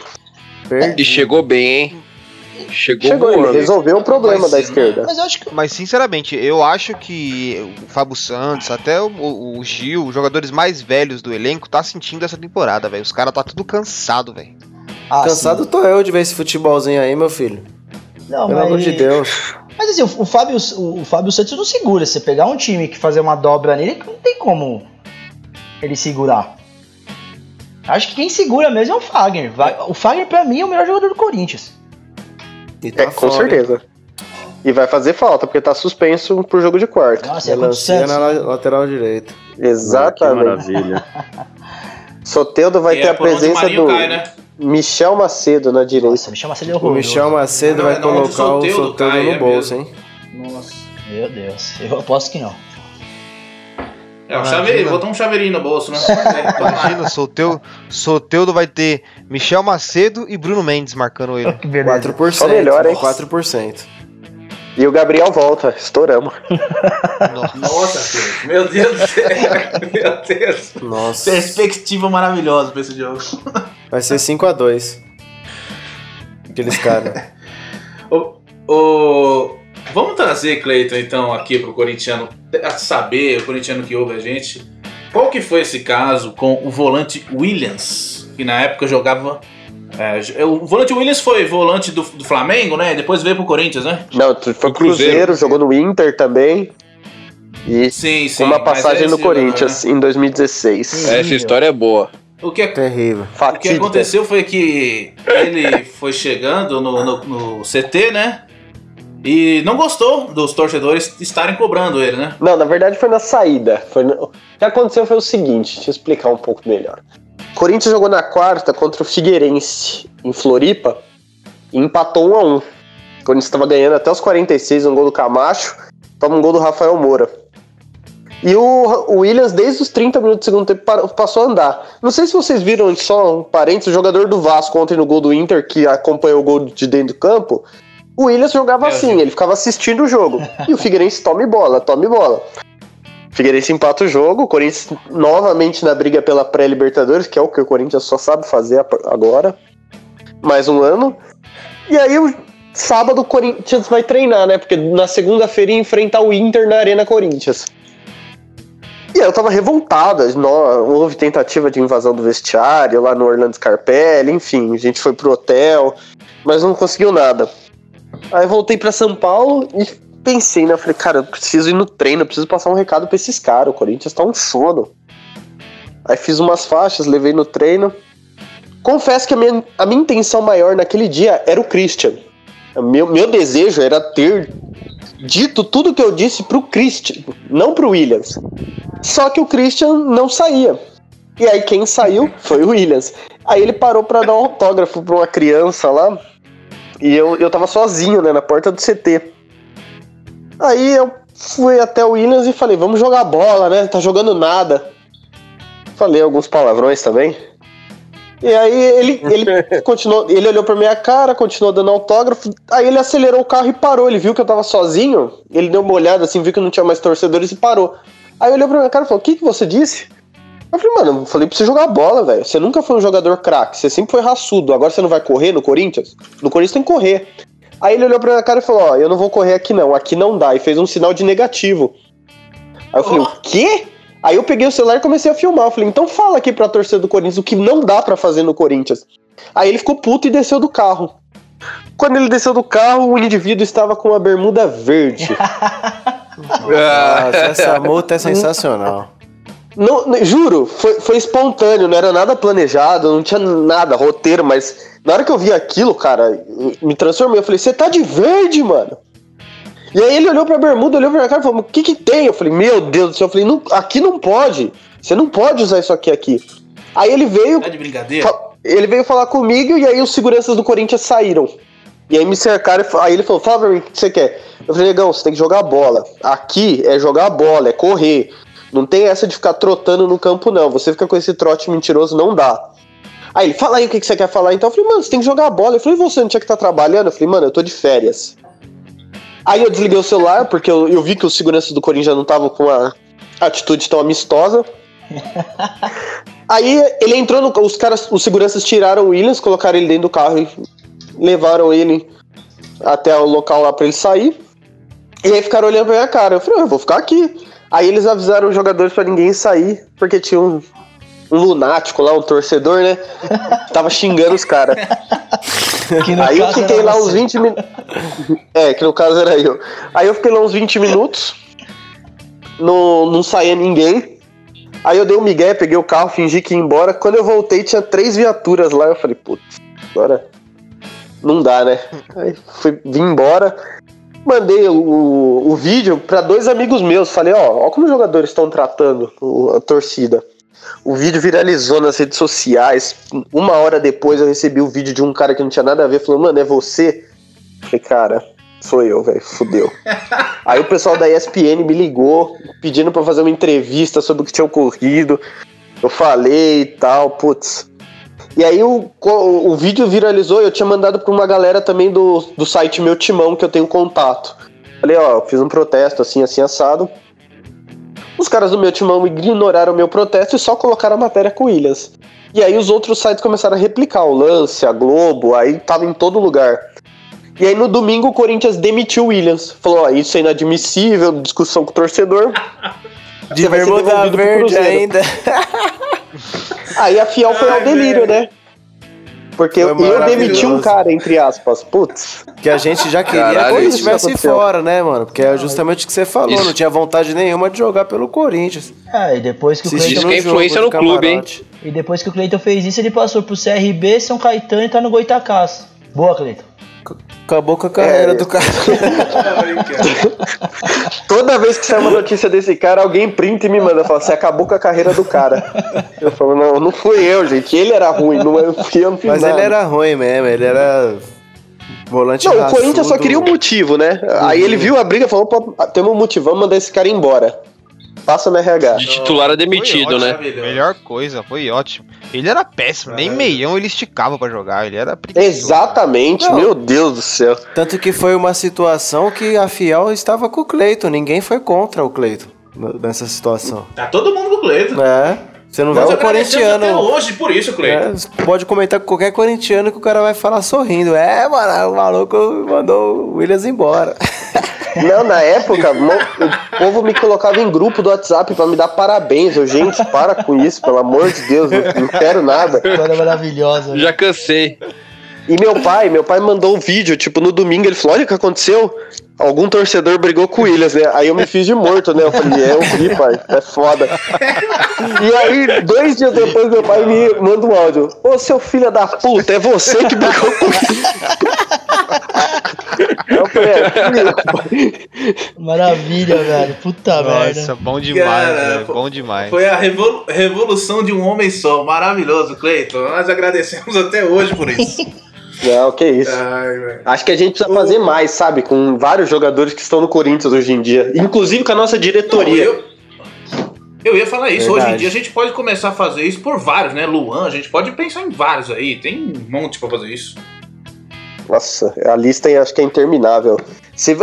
Perdido. E chegou bem, hein? Chegou, Chegou, ele voando. resolveu o problema Mas, da esquerda. Mas que. Mas sinceramente, eu acho que o Fábio Santos, até o, o- o Gil, os jogadores mais velhos do elenco, tá sentindo essa temporada, velho. Os caras tá tudo cansado, velho. Ah, Cansado sim. tô eu de ver esse futebolzinho aí, meu filho. Não, Pelo mas... amor de Deus. Mas assim, o, o Fábio, o, o Fábio Santos não segura. Se você pegar um time que fazer uma dobra nele, não tem como ele segurar. Acho que quem segura mesmo é o Fagner. Vai- O Fagner, pra mim, é o melhor jogador do Corinthians. E tá É, com fora, certeza. E vai fazer falta, porque tá suspenso pro jogo de quarta. Nossa, é Santos. na la- lateral direita. Que Exatamente. maravilha. *laughs* Soteudo vai Que ter é a presença do cai, né? Michel Macedo na direita. Nossa, me chama Cedeu O Michel Macedo Não, vai não, o colocar o Soteldo no é bolso, mesmo. hein? Nossa. Meu Deus, eu aposto que não. É, o chaveirinho, botou um chaveirinho no bolso, né? É. *laughs* Imagina, Soteudo, Soteudo vai ter Michel Macedo e Bruno Mendes marcando ele. Que *laughs* beleza. 4%. Só melhor, hein? 4%. E o Gabriel volta, estouramos. Nossa, Deus. Meu Deus do céu. *laughs* Meu Deus. Nossa. Perspectiva maravilhosa pra esse jogo. Vai ser 5x2. Aqueles caras. *laughs* O, o- Vamos trazer, Cleiton, então, aqui pro corintiano a saber, o corintiano que ouve a gente, qual que foi esse caso com o volante Williams, que na época jogava. é, o volante Williams foi volante do, do Flamengo, né? Depois veio pro Corinthians, né? Não, foi pro Cruzeiro, Cruzeiro. jogou no Inter também. E Sim, sim. uma passagem é no jogador, Corinthians em 2016. Sim. Essa história é boa. O que, Terrível. o que aconteceu foi que ele foi chegando no, no- no CT, né? E não gostou dos torcedores estarem cobrando ele, né? Não, na verdade foi na saída. Foi no- O que aconteceu foi o seguinte, deixa eu explicar um pouco melhor. Corinthians jogou na quarta contra o Figueirense, em Floripa, e empatou 1 a 1 O Corinthians estava ganhando até os 46, um gol do Camacho, toma um gol do Rafael Moura. E o, Williams, desde os 30 minutos do segundo tempo, passou a andar. Não sei se vocês viram, só um parênteses, o jogador do Vasco ontem no gol do Inter, que acompanhou o gol de dentro do campo, o Williams jogava É, assim, ele ficava assistindo o jogo. E o Figueirense tome bola, tome bola. O Figueirense empata o jogo, o Corinthians novamente na briga pela pré-Libertadores, que é o que o Corinthians só sabe fazer agora. Mais um ano. E aí, o sábado, o Corinthians vai treinar, né? Porque na segunda-feira ia enfrentar o Inter na Arena Corinthians. E eu tava revoltada. Houve tentativa de invasão do vestiário lá no Orlando Scarpelli, enfim, a gente foi pro hotel, mas não conseguiu nada. Aí voltei pra São Paulo e pensei, né? Falei, cara, eu preciso ir no treino, eu preciso passar um recado pra esses caras. O Corinthians tá um sono. Aí fiz umas faixas, levei no treino. Confesso que a minha, a minha intenção maior naquele dia era o Christian. Meu, meu desejo era ter dito tudo que eu disse pro Christian, não pro Williams. Só que o Christian não saía. E aí quem saiu foi o Williams. Aí ele parou pra dar um autógrafo pra uma criança lá. E eu, eu tava sozinho, né, na porta do CT. Aí eu fui até o Williams e falei, vamos jogar bola, né? Tá jogando nada. Falei alguns palavrões também. E aí ele, ele *laughs* continuou, ele olhou pra minha cara, continuou dando autógrafo. Aí ele acelerou o carro e parou. Ele viu que eu tava sozinho. Ele deu uma olhada assim, viu que não tinha mais torcedores e parou. Aí olhou pra minha cara e falou: O que, que você disse? Eu falei, mano, eu falei pra você jogar bola, velho. Você nunca foi um jogador craque, você sempre foi raçudo. Agora você não vai correr no Corinthians? No Corinthians tem que correr. Aí ele olhou pra minha cara e falou: Ó, eu não vou correr aqui não, aqui não dá. E fez um sinal de negativo. Aí eu falei: O quê? Aí eu peguei o celular e comecei a filmar. Eu falei: Então fala aqui pra torcida do Corinthians o que não dá pra fazer no Corinthians. Aí ele ficou puto e desceu do carro. Quando ele desceu do carro, o indivíduo estava com uma bermuda verde. *laughs* Nossa, *laughs* essa multa é sensacional. Não, não- juro, foi, foi espontâneo, não era nada planejado, não tinha nada, roteiro, mas na hora que eu vi aquilo, cara, me transformei. Eu falei, você tá de verde, mano. E aí ele olhou pra bermuda, olhou pra minha cara e falou, o que que tem? Eu falei, meu Deus do céu, eu falei, não, aqui não pode. Você não pode usar isso aqui aqui. Aí ele veio, Tá de brincadeira? ele veio falar comigo e aí os seguranças do Corinthians saíram. E aí me cercaram, aí ele falou, fala pra mim, o que você quer? Eu falei, negão, você tem que jogar bola. Aqui é jogar bola, é correr. Não tem essa de ficar trotando no campo, não. Você fica com esse trote mentiroso, não dá. Aí ele, fala aí o que você quer falar. Então eu falei, mano, você tem que jogar bola. Eu falei, você não tinha que estar trabalhando? Eu falei, mano, eu tô de férias. Aí eu desliguei o celular, porque eu, eu vi que os seguranças do Corinthians não estavam com uma atitude tão amistosa. *laughs* Aí ele entrou no. Os caras, os seguranças tiraram o Williams, colocaram ele dentro do carro e levaram ele até o local lá pra ele sair. E aí ficaram olhando pra minha cara. Eu falei, eu vou ficar aqui. Aí eles avisaram os jogadores pra ninguém sair, porque tinha um lunático lá, um torcedor, né? *laughs* Tava xingando os caras. Aí eu fiquei lá uns você. 20 minutos. É, que no caso era eu. Aí eu fiquei lá uns 20 minutos. Não, não saía ninguém. Aí eu dei um migué, peguei o carro, fingi que ia embora. Quando eu voltei, tinha três viaturas lá. Eu falei, putz, agora não dá, né? Aí fui, vim embora. Mandei o, o, vídeo pra dois amigos meus. Falei, ó, ó como os jogadores estão tratando a torcida. O vídeo viralizou nas redes sociais. Uma hora depois eu recebi o vídeo de um cara que não tinha nada a ver. Falou, mano, é você? Falei, cara, sou eu, velho. Fudeu. *laughs* Aí o pessoal da ESPN me ligou, pedindo pra fazer uma entrevista sobre o que tinha ocorrido. Eu falei e tal, putz. E aí o, o vídeo viralizou e eu tinha mandado pra uma galera também do, do site Meu Timão, que eu tenho contato. Falei, ó, eu fiz um protesto assim, assim, assado. Os caras do meu timão ignoraram o meu protesto e só colocaram a matéria com o Williams. E aí os outros sites começaram a replicar, o Lance, a Globo, aí tava em todo lugar. E aí no domingo o Corinthians demitiu o Williams. Falou, ó, isso é inadmissível, discussão com o torcedor. De Você vai ser bermuda verde Cruzeiro. ainda. Aí a Fiel foi ao delírio, né? Porque Foi eu, eu demiti um cara, entre aspas. Putz. Que a gente já queria Caralho, que ele estivesse fora, né, mano? Porque é justamente o que você falou, Isso. não tinha vontade nenhuma de jogar pelo Corinthians. É, e depois que o Assistir Isso Cleiton, que é influência no clube, hein? e depois que o Cleiton fez isso, ele passou pro CRB, São Caetano e tá no Goitacás. Boa, Cleiton. Acabou com a carreira É. do cara. *laughs* Toda vez que sai uma notícia desse cara, alguém printa e me manda. Fala, você acabou com a carreira do cara. Eu falo, não, não fui eu, gente. Ele era ruim, não eu fui eu, não fiz Mas nada. ele era ruim mesmo, ele era volante Não, o raçudo. Corinthians só queria um motivo, né? Aí ele viu a briga e falou, opa, temos um motivo, vamos mandar esse cara embora. Passa no RH. De titular é demitido, né? ótimo, Melhor coisa, foi ótimo. Ele era péssimo, nem meião ele esticava pra jogar, ele era preguiçoso. Exatamente, Não. meu Deus do céu. Tanto que foi uma situação que a Fiel estava com o Cleiton, ninguém foi contra o Cleiton nessa situação. Tá todo mundo com o Cleiton. É, você não vê Nós um agradecemos até corintiano. hoje por isso, Cleiton. É, pode comentar com qualquer corintiano que o cara vai falar sorrindo. É, mano, o maluco mandou o Williams embora. *laughs* Não, na época, o povo me colocava em grupo do WhatsApp pra me dar parabéns. Eu, gente, para com isso, pelo amor de Deus, não, não quero nada. História maravilhosa. né? Já cansei. E meu pai, meu pai mandou um vídeo, tipo, no domingo, ele falou, olha o que aconteceu. Algum torcedor brigou com o Williams, né? Aí eu me fiz de morto, né? Eu falei, é, eu vi, pai, é foda. E aí, dois dias depois, meu pai me manda um áudio. Ô, seu filho da puta, é você que brigou com Eu falei, é, filho, Maravilha, velho. Puta merda. Nossa, bom demais, Cara, velho. Bom demais. Foi a revolu- revolução de um homem só. Maravilhoso, Cleiton. Nós agradecemos até hoje por isso. *laughs* Não, que isso. Ai. Acho que a gente precisa fazer mais, sabe? Com vários jogadores que estão no Corinthians hoje em dia. Inclusive com a nossa Não, diretoria. eu, eu ia falar isso. Verdade. Hoje em dia a gente pode começar a fazer isso por vários, né? Luan, a gente pode pensar em vários aí. Tem um monte pra fazer isso. Nossa, a lista acho que é interminável. Se,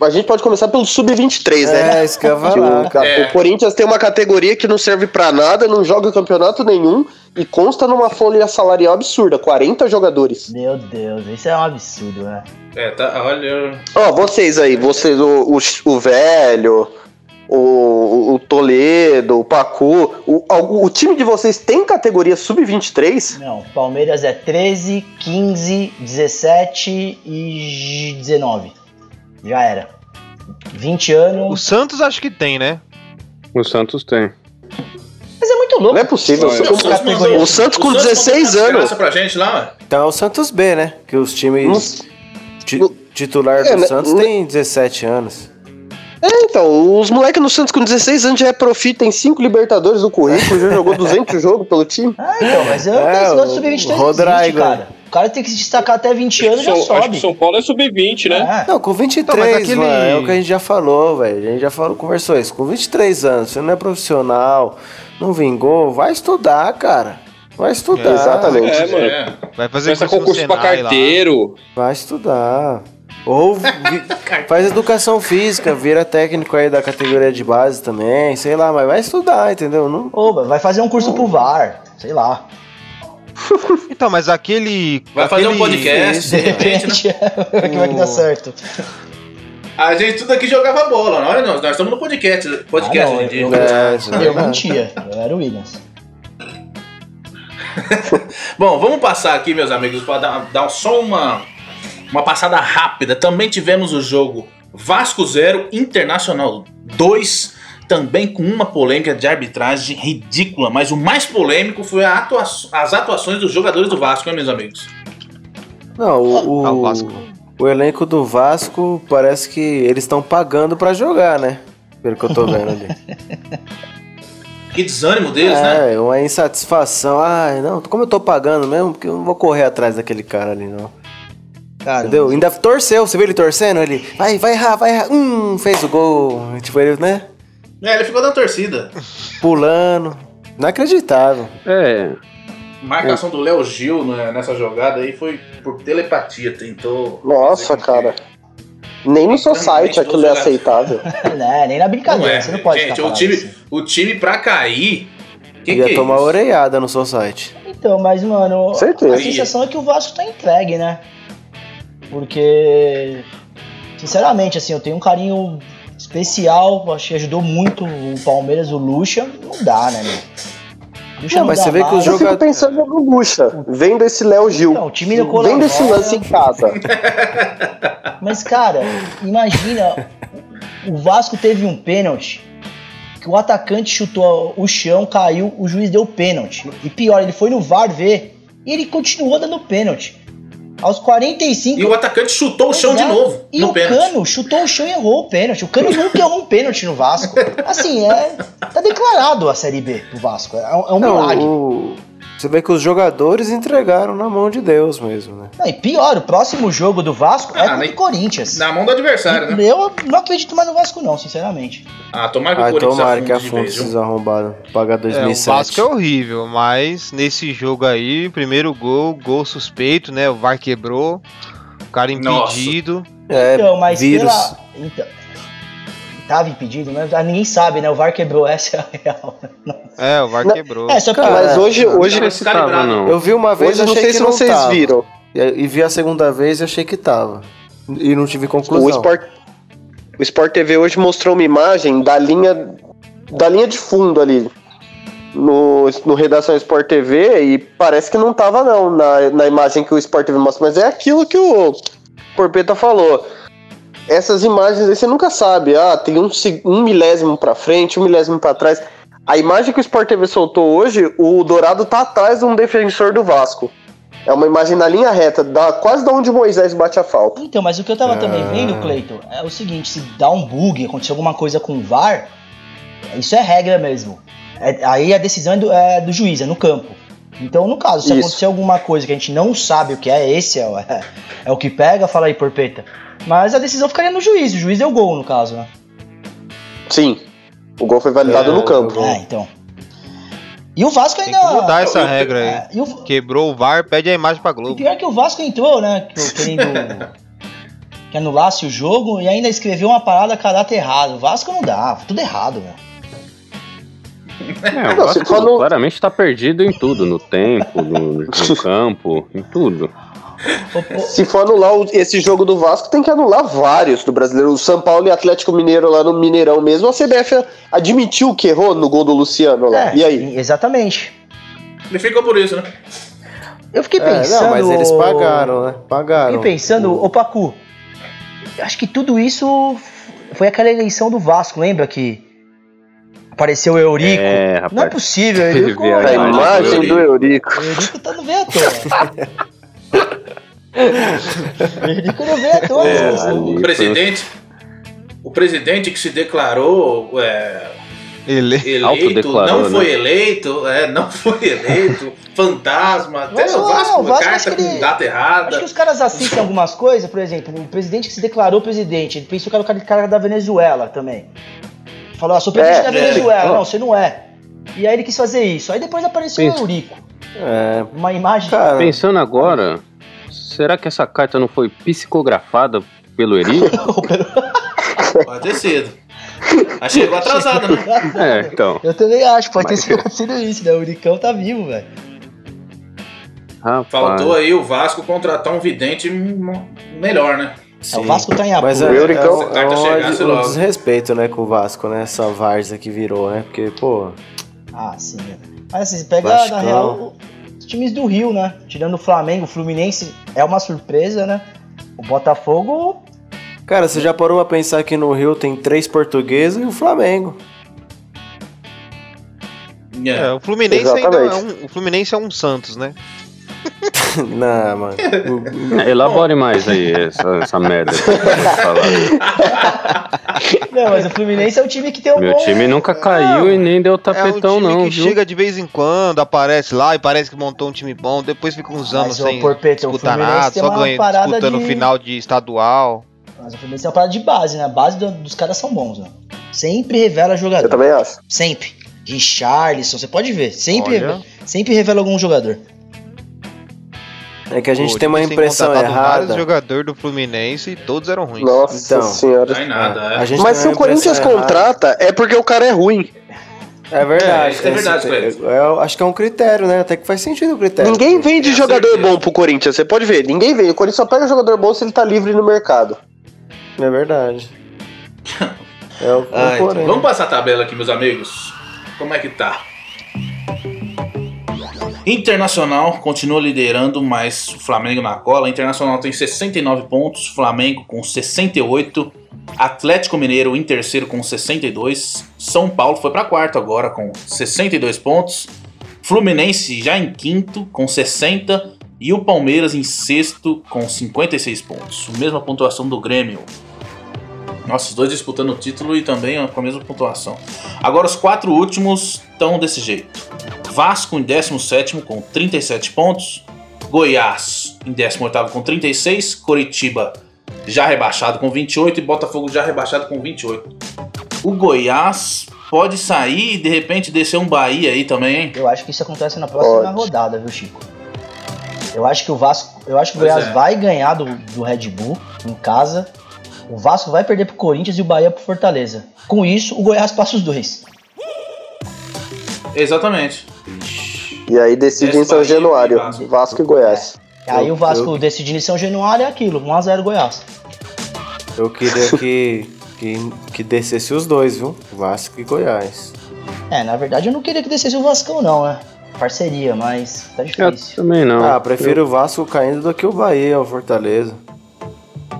a gente pode começar pelo Sub-23, né? É, isso que eu falar. o, É. o Corinthians tem uma categoria que não serve pra nada, não joga campeonato nenhum e consta numa folha salarial absurda, 40 jogadores. Meu Deus, isso é um absurdo, né? É, tá, olha. Ó, vocês aí, vocês, o, o, o velho, o, o Toledo, o Pacu, o, o, o time de vocês tem categoria Sub-23? Não, Palmeiras é 13, 15, 17 e 19. Já era. 20 O anos. Santos acho que tem, né? O Santos tem. É muito louco. Não é possível. Não, O- categoria. o Santos com o Santos 16 mandou uma anos. pra gente lá. Então é o Santos B, né? Que os times ti- no- titular É, do né, Santos no- tem 17 anos. É, então, os moleques no Santos com 16 anos já é profi, tem 5 Libertadores no currículo, já jogou 200 *laughs* jogos pelo time. Ah, então, mas eu É, esse negócio o sub-23 não existe, Rodrigo. cara. O cara tem que se destacar até 20 anos e já São- acho que sobe. São Paulo é sub-20, né? É. Não, com 23, Então, mas aquele- mano, é o que a gente já falou, velho. A gente já falou, conversou isso. Com 23 anos, você não é profissional, não vingou, vai estudar, cara. Vai estudar. Exatamente. É, mano. É. Vai fazer no concurso pra Senai lá. carteiro. Vai estudar. Ou *laughs* faz educação física, vira técnico aí da categoria de base também, sei lá, mas vai estudar, entendeu? Não, Ô, vai fazer um curso pro VAR, sei lá. *laughs* Então, mas aquele. Vai fazer um aquele- podcast, de repente, né? repente, *laughs* que vai que dá certo. A gente tudo aqui jogava bola. Olha, nós, nós estamos no podcast, podcast Ah, não, hoje dia. eu- É, é Eu verdade. mentia, eu era o Williams. *laughs* Bom, vamos passar aqui, meus amigos, para dar, dar só uma, uma passada rápida. Também tivemos o jogo Vasco 0, Internacional 2, também com uma polêmica de arbitragem ridícula, mas o mais polêmico foi a atua- as atuações dos jogadores do Vasco, hein, meus amigos? Não, o, Ah, o o, Vasco. O elenco do Vasco parece que eles estão pagando pra jogar, né? Pelo que eu tô vendo ali. *laughs* Que desânimo deles, né? É, uma insatisfação. Ai, não, como eu tô pagando mesmo, porque eu não vou correr atrás daquele cara ali, não. Cara, Entendeu? Ainda torceu, você viu ele torcendo? Ele, vai, vai errar, vai errar. Hum, fez o gol. Tipo, ele, né? É, ele ficou na torcida. Pulando. Inacreditável. É, Marcação do Léo Gil né, nessa jogada aí foi por telepatia, tentou. Nossa, cara. Nem no seu site aquilo é aceitável. *laughs* né, nem na Não brincadeira, é, você não pode gente, o time, assim. o time pra cair. Que Ia que é tomar isso? orelhada no seu site. Então, mas, mano, Certeza. a sensação é que o Vasco tá entregue, né? Porque, sinceramente, assim, eu tenho um carinho especial, acho que ajudou muito o Palmeiras, o Lucha, não dá, né, meu? Não, mas você vê que os Eu fico jogador- pensando no Lucha, vendo esse Léo Gil, Não, o time do Colorado- vendo esse lance em casa. *laughs* Mas, cara, imagina, o Vasco teve um pênalti que o atacante chutou o chão, caiu, o juiz deu pênalti. E pior, ele foi no VAR ver e ele continuou dando pênalti. Aos 45 E o atacante chutou o chão de novo E no o pênalti. Cano chutou o chão e errou o pênalti. O Cano nunca errou um pênalti no Vasco. Assim, é. Tá declarado a Série B pro Vasco. É, um- é um Não, milagre. o- você vê que os jogadores entregaram na mão de Deus mesmo, né? Não, e pior, o próximo jogo do Vasco é Ah, contra nem- o Corinthians. Na mão do adversário, né? Eu não acredito mais no Vasco, não, sinceramente. Ah, tomara que o Corinthians tomara que afunde esses arrombados. Pagar É, o 2007. Vasco é horrível, mas nesse jogo aí, primeiro gol, gol suspeito, né? O VAR quebrou, o cara Nossa. impedido. É, então, mas vírus. pela. Então, tava impedido, ah, ninguém sabe, né? O VAR quebrou *laughs* essa é a real. É, o VAR Não. quebrou. É, só que. Cara, Mas hoje, hoje, não se tava, não. Eu vi uma vez hoje e não achei sei que se não vocês tava. viram. E, e vi a segunda vez e achei que tava. E não tive conclusão. O Sport, o Sport TV hoje mostrou uma imagem da linha da linha de fundo ali no, no Redação Sport TV e parece que não tava não na, na imagem que o Sport TV mostra, mas é aquilo que o Porpeta falou. Essas imagens aí você nunca sabe. Ah, tem um, um milésimo pra frente, um milésimo pra trás. A imagem que o Sport TV soltou hoje, o Dourado tá atrás de um defensor do Vasco. É uma imagem na linha reta, da, quase da onde Moisés bate a falta. Então, mas o que eu tava também Ah. vendo, Cleiton, é o seguinte, se dá um bug, acontecer alguma coisa com o VAR, isso é regra mesmo. É- aí a decisão é do, é do juiz, é no campo. Então, no caso, se Isso. acontecer alguma coisa que a gente não sabe o que é, esse é, o- é, *laughs* é o que pega, fala aí, porpeta. Mas a decisão ficaria no juiz, o juiz deu gol, no caso, né? Sim. O gol foi validado É, no campo. É, então. E o Vasco Tem ainda. que mudar essa regra aí. É, e o, Quebrou o VAR, pede a imagem pra E Globo. pior que o Vasco entrou, né? que- Querendo que anulasse o jogo e ainda escreveu uma parada a caráter errado. O Vasco não dá, tudo errado, meu. É, o Não, Vasco no- claramente tá perdido em tudo, no tempo, no, no *laughs* campo, em tudo. O- o- Se for anular o- esse jogo do Vasco, tem que anular vários do brasileiro. O São Paulo e Atlético Mineiro lá no Mineirão mesmo. A CBF admitiu que errou no gol do Luciano lá. é, e aí? Exatamente. Ele ficou por isso, né? Eu fiquei É, pensando. não, mas eles pagaram, né? Pagaram. Fiquei pensando, ô Pacu, acho que tudo isso foi aquela eleição do Vasco, lembra que apareceu o Eurico? É, não é rapaz. possível, *laughs* Eurico. Teve a A imagem do do Eurico. O Eurico tá no veio à toa. o Eurico não veio à toa. É, ali. O presidente. O presidente que se declarou é, Ele... eleito, não foi né? eleito, é, não *laughs* foi eleito, fantasma, até Mas, o não, Vasco, o Vasco carta acho que com ele- data Acho errada. que os caras assistem algumas coisas, por exemplo, o presidente que se declarou presidente, ele pensou que era o cara da Venezuela também. Falou, ah, sou presidente É, da é. Venezuela. Ó. Não, você não é. E aí ele quis fazer isso. Aí depois apareceu o Eurico. É, Uma imagem. cara, Pensando agora, será que essa carta não foi psicografada pelo Eri? *laughs* *laughs* Pode ter sido. Mas chegou atrasada, né? *laughs* É, então. Eu também acho, pode Mas- ter sido acontecido isso, né? O Uricão tá vivo, velho. Rapaz. Faltou aí o Vasco contratar um vidente melhor, né? É, o Vasco tá em apoio. Mas é, O é, Euricão- um, Essa carta é um, chegasse um logo. desrespeito, né, com o Vasco, né? Essa várzea que virou, né? Porque, pô, Ah, sim. né? Mas assim, você pega, Vascão. na real, os times do Rio, né? Tirando o Flamengo, o Fluminense é uma surpresa, né? O Botafogo. Cara, você já parou a pensar que no Rio tem três portugueses e o Flamengo? É. É, o Fluminense ainda é Exatamente. um, o Fluminense é um Santos, né? *laughs* Não, mano. *laughs* Elabore mais aí essa, essa merda. que tá. Não, mas o Fluminense é um time que tem um Meu bom- time nunca caiu e nem deu é um tapetão, time não, que viu? chega de vez em quando, aparece lá e parece que montou um time bom, depois fica uns anos Mas, ô, sem Porpeta, o disputar Fluminense nada, só uma ganha, parada disputando de- final de estadual. Mas o Fluminense é uma parada de base, né? A base do- dos caras são bons, né? Sempre revela jogador. Eu também acho. Sempre. Richarlison, você pode ver. Sempre, Olha. sempre revela algum jogador. É que a gente Pô, tem uma impressão contratado vários errada. jogadores do Fluminense e todos eram ruins. Nossa Então. senhora. Não é nada, é. A gente Mas se o Corinthians errada. contrata, é porque o cara é ruim. É verdade. É, é verdade, esse- eu acho que é um critério, né? Até que faz sentido o critério. Ninguém vende É, jogador certeza. bom pro Corinthians, você pode ver. Ninguém vende. O Corinthians só pega jogador bom se ele tá livre no mercado. É verdade. *laughs* É o, o então, porém. vamos passar a tabela aqui, meus amigos. Como é que tá? Internacional continua liderando, mas o Flamengo na cola. Internacional tem 69 pontos, Flamengo com 68, Atlético Mineiro em terceiro com 62, São Paulo foi para quarto agora com 62 pontos, Fluminense já em quinto com 60 e o Palmeiras em sexto com 56 pontos. Mesma pontuação do Grêmio. Nossa, os dois disputando o título e também com a mesma pontuação. Agora os quatro últimos estão desse jeito. Vasco em 17 com 37 pontos. Goiás em 18 com 36. Coritiba já rebaixado com 28 e Botafogo já rebaixado com 28. O Goiás pode sair e de repente descer um Bahia aí também, hein? Eu acho que isso acontece na próxima Pode. rodada, viu, Chico? Eu acho que o Vasco, eu acho que o Pois Goiás é. vai ganhar do, do Red Bull em casa. O Vasco vai perder pro Corinthians e o Bahia pro Fortaleza. Com isso, o Goiás passa os dois. Exatamente. E aí decide Esse em São Bahia e Januário. Vasco. Vasco e Goiás. Aí Eu- o Vasco eu- decidindo em São Januário é aquilo, 1x0 Goiás. Eu queria que, que, que descesse os dois, viu? Vasco e Goiás. É, na verdade eu não queria que descesse o Vascão não, né? Parceria, mas tá Eu difícil. também não. Ah, prefiro o Vasco caindo do que o Bahia, o Fortaleza.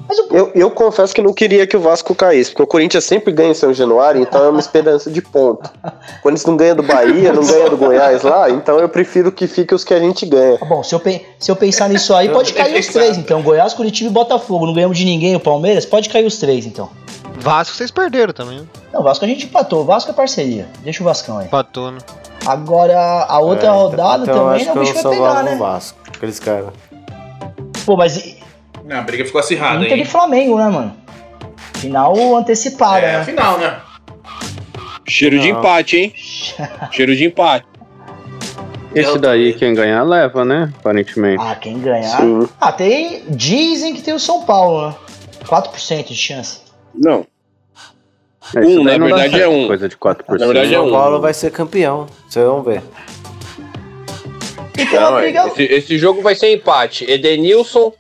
Mas o Eu, eu confesso que não queria que o Vasco caísse, porque o Corinthians sempre ganha em São Januário, então é uma esperança de ponto. *laughs* Quando eles não ganham do Bahia, não ganham do Goiás lá, então eu prefiro que fique os que a gente ganha. Tá bom, se eu, pe- se eu pensar nisso aí, pode cair os três, então. Goiás, Curitiba e Botafogo. Não ganhamos de ninguém o Palmeiras, pode cair os três, então. Vasco vocês perderam também. né? Não, Vasco a gente empatou. Vasco é parceria. Deixa o Vascão aí. Empatou, né? Agora, a outra É, rodada então eu também, né, o bicho vai pegar, o né? Vasco, aqueles caras. Pô, mas A briga ficou acirrada, Inter e hein? Flamengo, né, mano? Final antecipada, É, né? final, né? Cheiro de Não. empate, hein? *laughs* Cheiro de empate. Esse daí, quem ganhar, leva, né? Aparentemente. Ah, quem ganhar. Sim. Ah, tem. Dizem que tem o São Paulo, né? 4% de chance. Não. É, Um, na não verdade, é um. Coisa de 4%. Na verdade, é São um. Paulo vai ser campeão. Vocês vão ver. E uma Não, esse, esse jogo vai ser empate. Edenilson,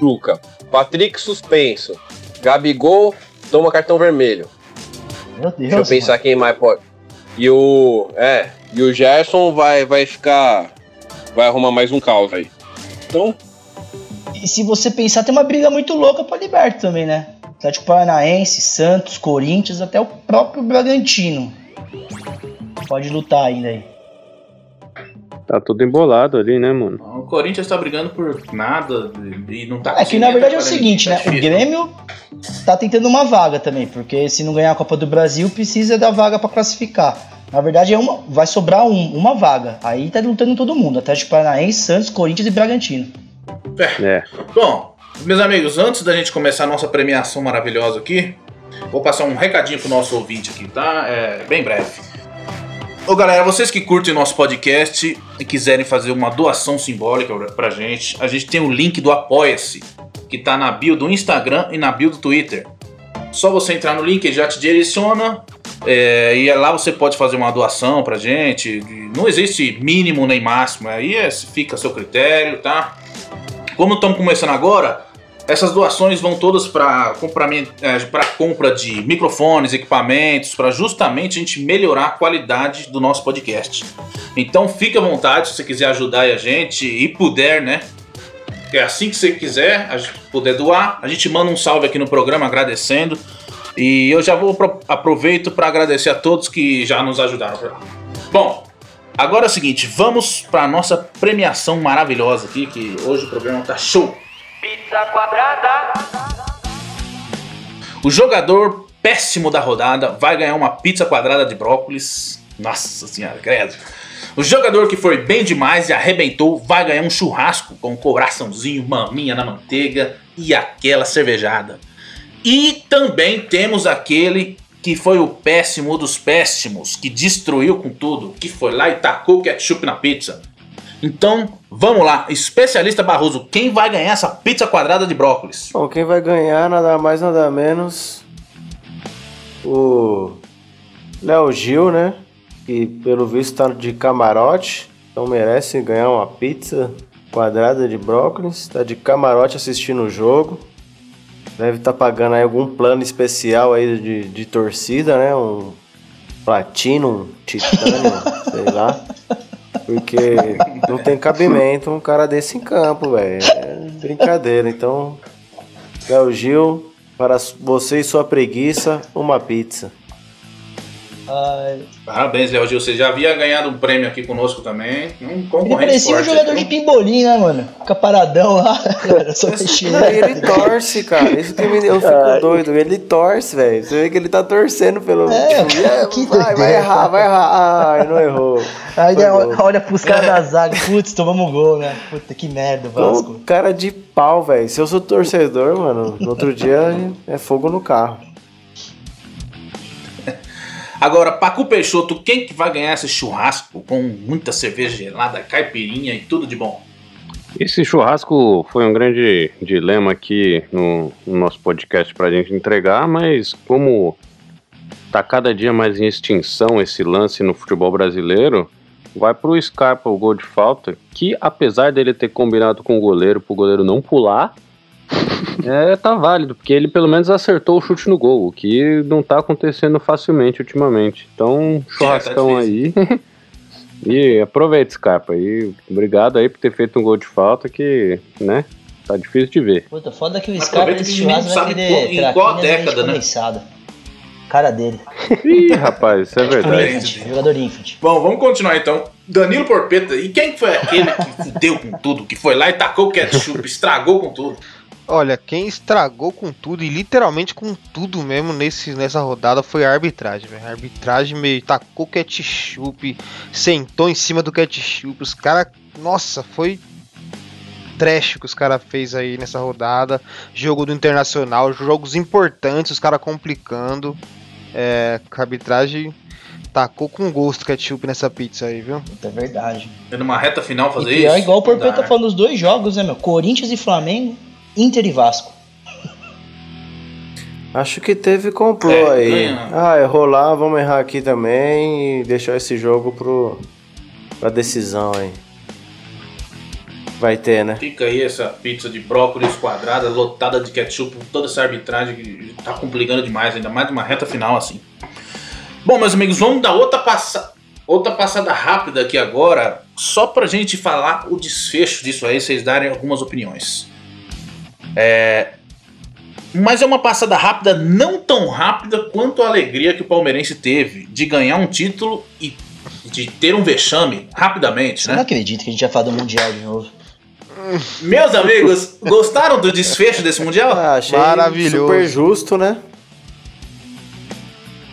machuca. Patrick suspenso. Gabigol toma cartão vermelho. Meu Deus. Deixa eu pensar quem mais pode. E o. É. E o Gerson vai, vai ficar. Vai arrumar mais um caos aí. Então, mano. E se você pensar, tem uma briga muito louca pra Liberto também, né? Atlético Paranaense, Santos, Corinthians, até o próprio Bragantino. Pode lutar ainda aí. Tá tudo embolado ali, né, mano? O Corinthians tá brigando por nada e não tá É que na verdade é o tá seguinte, né? O. Grêmio tá tentando uma vaga também, porque se não ganhar a Copa do Brasil, precisa da vaga pra classificar. Na verdade, é uma, vai sobrar um- uma vaga. Aí tá lutando todo mundo: Atlético Paranaense, Santos, Corinthians e Bragantino. É. Bom, meus amigos, antes da gente começar a nossa premiação maravilhosa aqui, vou passar um recadinho pro nosso ouvinte aqui, tá? É bem breve. Ô galera, vocês que curtem nosso podcast e quiserem fazer uma doação simbólica pra- gente, a gente tem o link do Apoia-se, que tá na bio do Instagram e na bio do Twitter. Só você entrar no link, ele já te direciona. é, e lá você pode fazer uma doação pra gente. Não existe mínimo nem máximo, aí é, fica a seu critério, tá? Como estamos começando agora, essas doações vão todas para para compra de microfones, equipamentos, para justamente a gente melhorar a qualidade do nosso podcast. Então fique à vontade se você quiser ajudar a gente e puder, né? É assim que você quiser, a gente puder doar, a gente manda um salve aqui no programa agradecendo. E eu já vou pro- aproveito para agradecer a todos que já nos ajudaram. Bom, agora é o seguinte, vamos para nossa premiação maravilhosa aqui, que hoje o programa tá show. O jogador péssimo da rodada vai ganhar uma pizza quadrada de brócolis. Nossa senhora, credo. O jogador que foi bem demais e arrebentou vai ganhar um churrasco com coraçãozinho, maminha na manteiga e aquela cervejada. E também temos aquele que foi o péssimo dos péssimos, que destruiu com tudo, que foi lá e tacou ketchup na pizza. Então, vamos lá, especialista Barroso, quem vai ganhar essa pizza quadrada de brócolis? Bom, quem vai ganhar nada mais nada menos o Léo Gil, né? Que pelo visto tá de camarote, então merece ganhar uma pizza quadrada de brócolis. Tá de camarote assistindo o jogo. Deve estar pagando aí algum plano especial aí de, de torcida, né? Um platino, um titânio, *laughs* sei lá. Porque não tem cabimento um cara desse em campo, velho. É brincadeira. Então, Léo Gil, para você e sua preguiça, uma pizza. Ai, Parabéns, Léo Gil, você já havia ganhado um prêmio aqui conosco também. Um ele parecia um jogador de pimbolim, né, mano? Fica paradão lá. Era *laughs* só e ele torce, cara. Isso que me, eu fico doido. Ele torce, velho. Você vê que ele tá torcendo pelo. É, tipo, *laughs* "É, que vai, vai doideira. errar, vai errar. Ai, não errou. Aí olha pros caras da *laughs* zaga. Putz, tomamos gol, né? Puta que merda, Vasco. Cara de pau, velho. Se eu sou torcedor, mano, no outro dia é fogo no carro. Agora, Pacu Peixoto, quem que vai ganhar esse churrasco com muita cerveja gelada, caipirinha e tudo de bom? Esse churrasco foi um grande dilema aqui no, no nosso podcast pra gente entregar, mas como tá cada dia mais em extinção esse lance no futebol brasileiro, vai pro Scarpa o gol de falta, que apesar dele ter combinado com o goleiro pro goleiro não pular, é, tá válido, porque ele pelo menos acertou o chute no gol, o que não tá acontecendo facilmente ultimamente. Então, churrascão aí. *laughs* E aproveita, Scarpa. E obrigado aí por ter feito um gol de falta que, né? Tá difícil de ver. Puta, foda que o Mas Scarpa nesse churrasco vai sabe querer qual- em qual década, né? condensado. Cara dele. Ih, rapaz, isso é verdade. Infant, jogador Infant. Bom, vamos continuar então. Danilo Porpeta, e quem foi aquele que fudeu com tudo? Que foi lá e tacou o ketchup, *laughs* estragou com tudo? Olha, quem estragou com tudo e literalmente com tudo mesmo nesse, nessa rodada foi a arbitragem, velho. A arbitragem meio tacou ketchup, sentou em cima do ketchup. Os caras, nossa, foi trash que os caras fez aí nessa rodada. Jogo do Internacional, jogos importantes, os caras complicando. É, a arbitragem tacou com gosto ketchup nessa pizza aí, viu? É verdade. É numa reta final E fazer pior, isso? igual o dá, tá falando dos dois jogos, né, meu? Corinthians e Flamengo, Inter e Vasco. Acho que teve complô É, aí. ganha. Ah, errou lá, vamos errar aqui também e deixar esse jogo pro, pra decisão aí. Vai ter, né? Fica aí essa pizza de brócolis quadrada, lotada de ketchup, toda essa arbitragem que tá complicando demais, ainda mais numa reta final assim. Bom, meus amigos, vamos dar outra, passa... outra passada rápida aqui agora, só pra gente falar o desfecho disso aí, vocês darem algumas opiniões. É... Mas é uma passada rápida, não tão rápida quanto a alegria que o palmeirense teve de ganhar um título e de ter um vexame rapidamente, Eu não né? acredito que a gente vai falar do Mundial de novo. Meus amigos, gostaram do desfecho desse Mundial? Ah, achei Maravilhoso. super justo, né?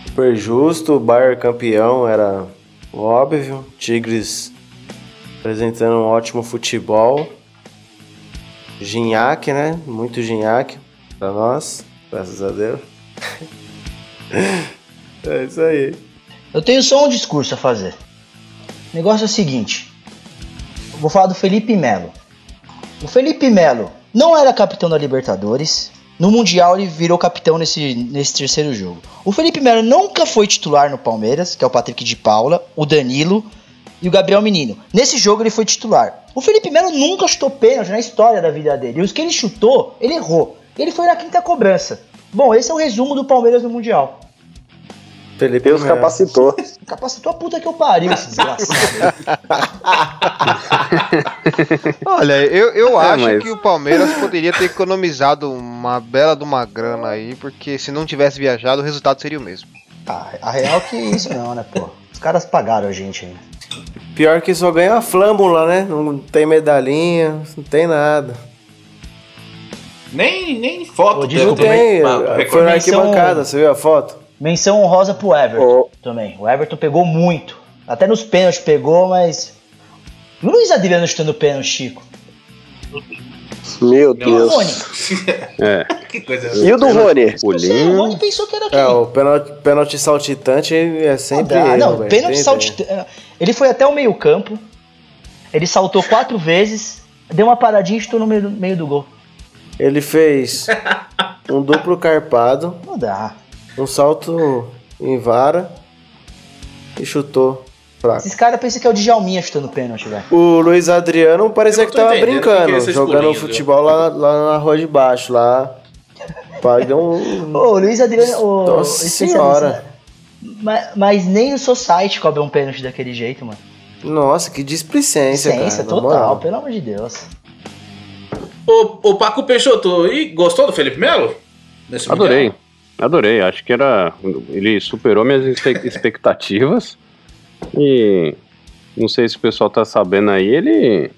Super justo, o Bayern campeão era óbvio. Tigres apresentando um ótimo futebol. Ginhaque, né? Muito ginhaque pra nós, graças a Deus. *laughs* é isso aí. Eu tenho só um discurso a fazer. O negócio é o seguinte. Eu vou falar do Felipe Melo. O Felipe Melo não era capitão da Libertadores. No Mundial ele virou capitão nesse, nesse terceiro jogo. O Felipe Melo nunca foi titular no Palmeiras, que é o Patrick de Paula, o Danilo e o Gabriel Menino. Nesse jogo ele foi titular. O Felipe Melo nunca chutou pênalti na história da vida dele. E os que ele chutou, ele errou. Ele foi na quinta cobrança. Bom, esse é o resumo do Palmeiras no Mundial. Felipe Deus Melo. capacitou. *laughs* Capacitou a puta que eu pariu, esse desgraçado. *laughs* Olha, eu, eu É, acho mas- que o Palmeiras poderia ter economizado uma bela de uma grana aí, porque se não tivesse viajado, o resultado seria o mesmo. Ah, a real que isso não, né, pô? Os caras pagaram a gente ainda. Pior que só ganha a flâmula, né? Não tem medalhinha, não tem nada. Nem, nem foto. Ô, dele Não Desculpa, também, tem, pra foi na arquibancada, você viu a foto? Menção honrosa pro Everton Ô. também. O Everton pegou muito. Até nos pênaltis pegou, mas. Luiz Adriano chutando pênalti, Chico. Meu E o Rony? Deus. *laughs* É, que coisa. E o do Rony? Não sei, o. Rony pensou que era quem? É, o pênalti, pênalti saltitante é sempre Não, dá, erro, não, velho. pênalti Tem saltitante. Ele foi até o meio-campo. Ele saltou quatro vezes. Deu uma paradinha e chutou no meio do, meio do gol. Ele fez um duplo carpado, Não dá. um salto em vara e chutou fraco. Esses caras pensam que é o Djalminha chutando pênalti, velho. O Luiz Adriano parecia Eu que tava que que brincando, esses jogando futebol lá, lá na rua de baixo, lá. Pai, deu um. Ô, o Luiz Adriano. ô, Nossa senhora. Mas, mas nem no Society cobra um pênalti daquele jeito, mano. Nossa, que displicência, Ciência cara. total, moral. pelo amor de Deus. Ô, ô Paco Peixoto, e gostou do Felipe Melo? Nesse Adorei, Mundial? adorei. Acho que era. Ele superou minhas *laughs* expectativas. E não sei se o pessoal tá sabendo aí, ele.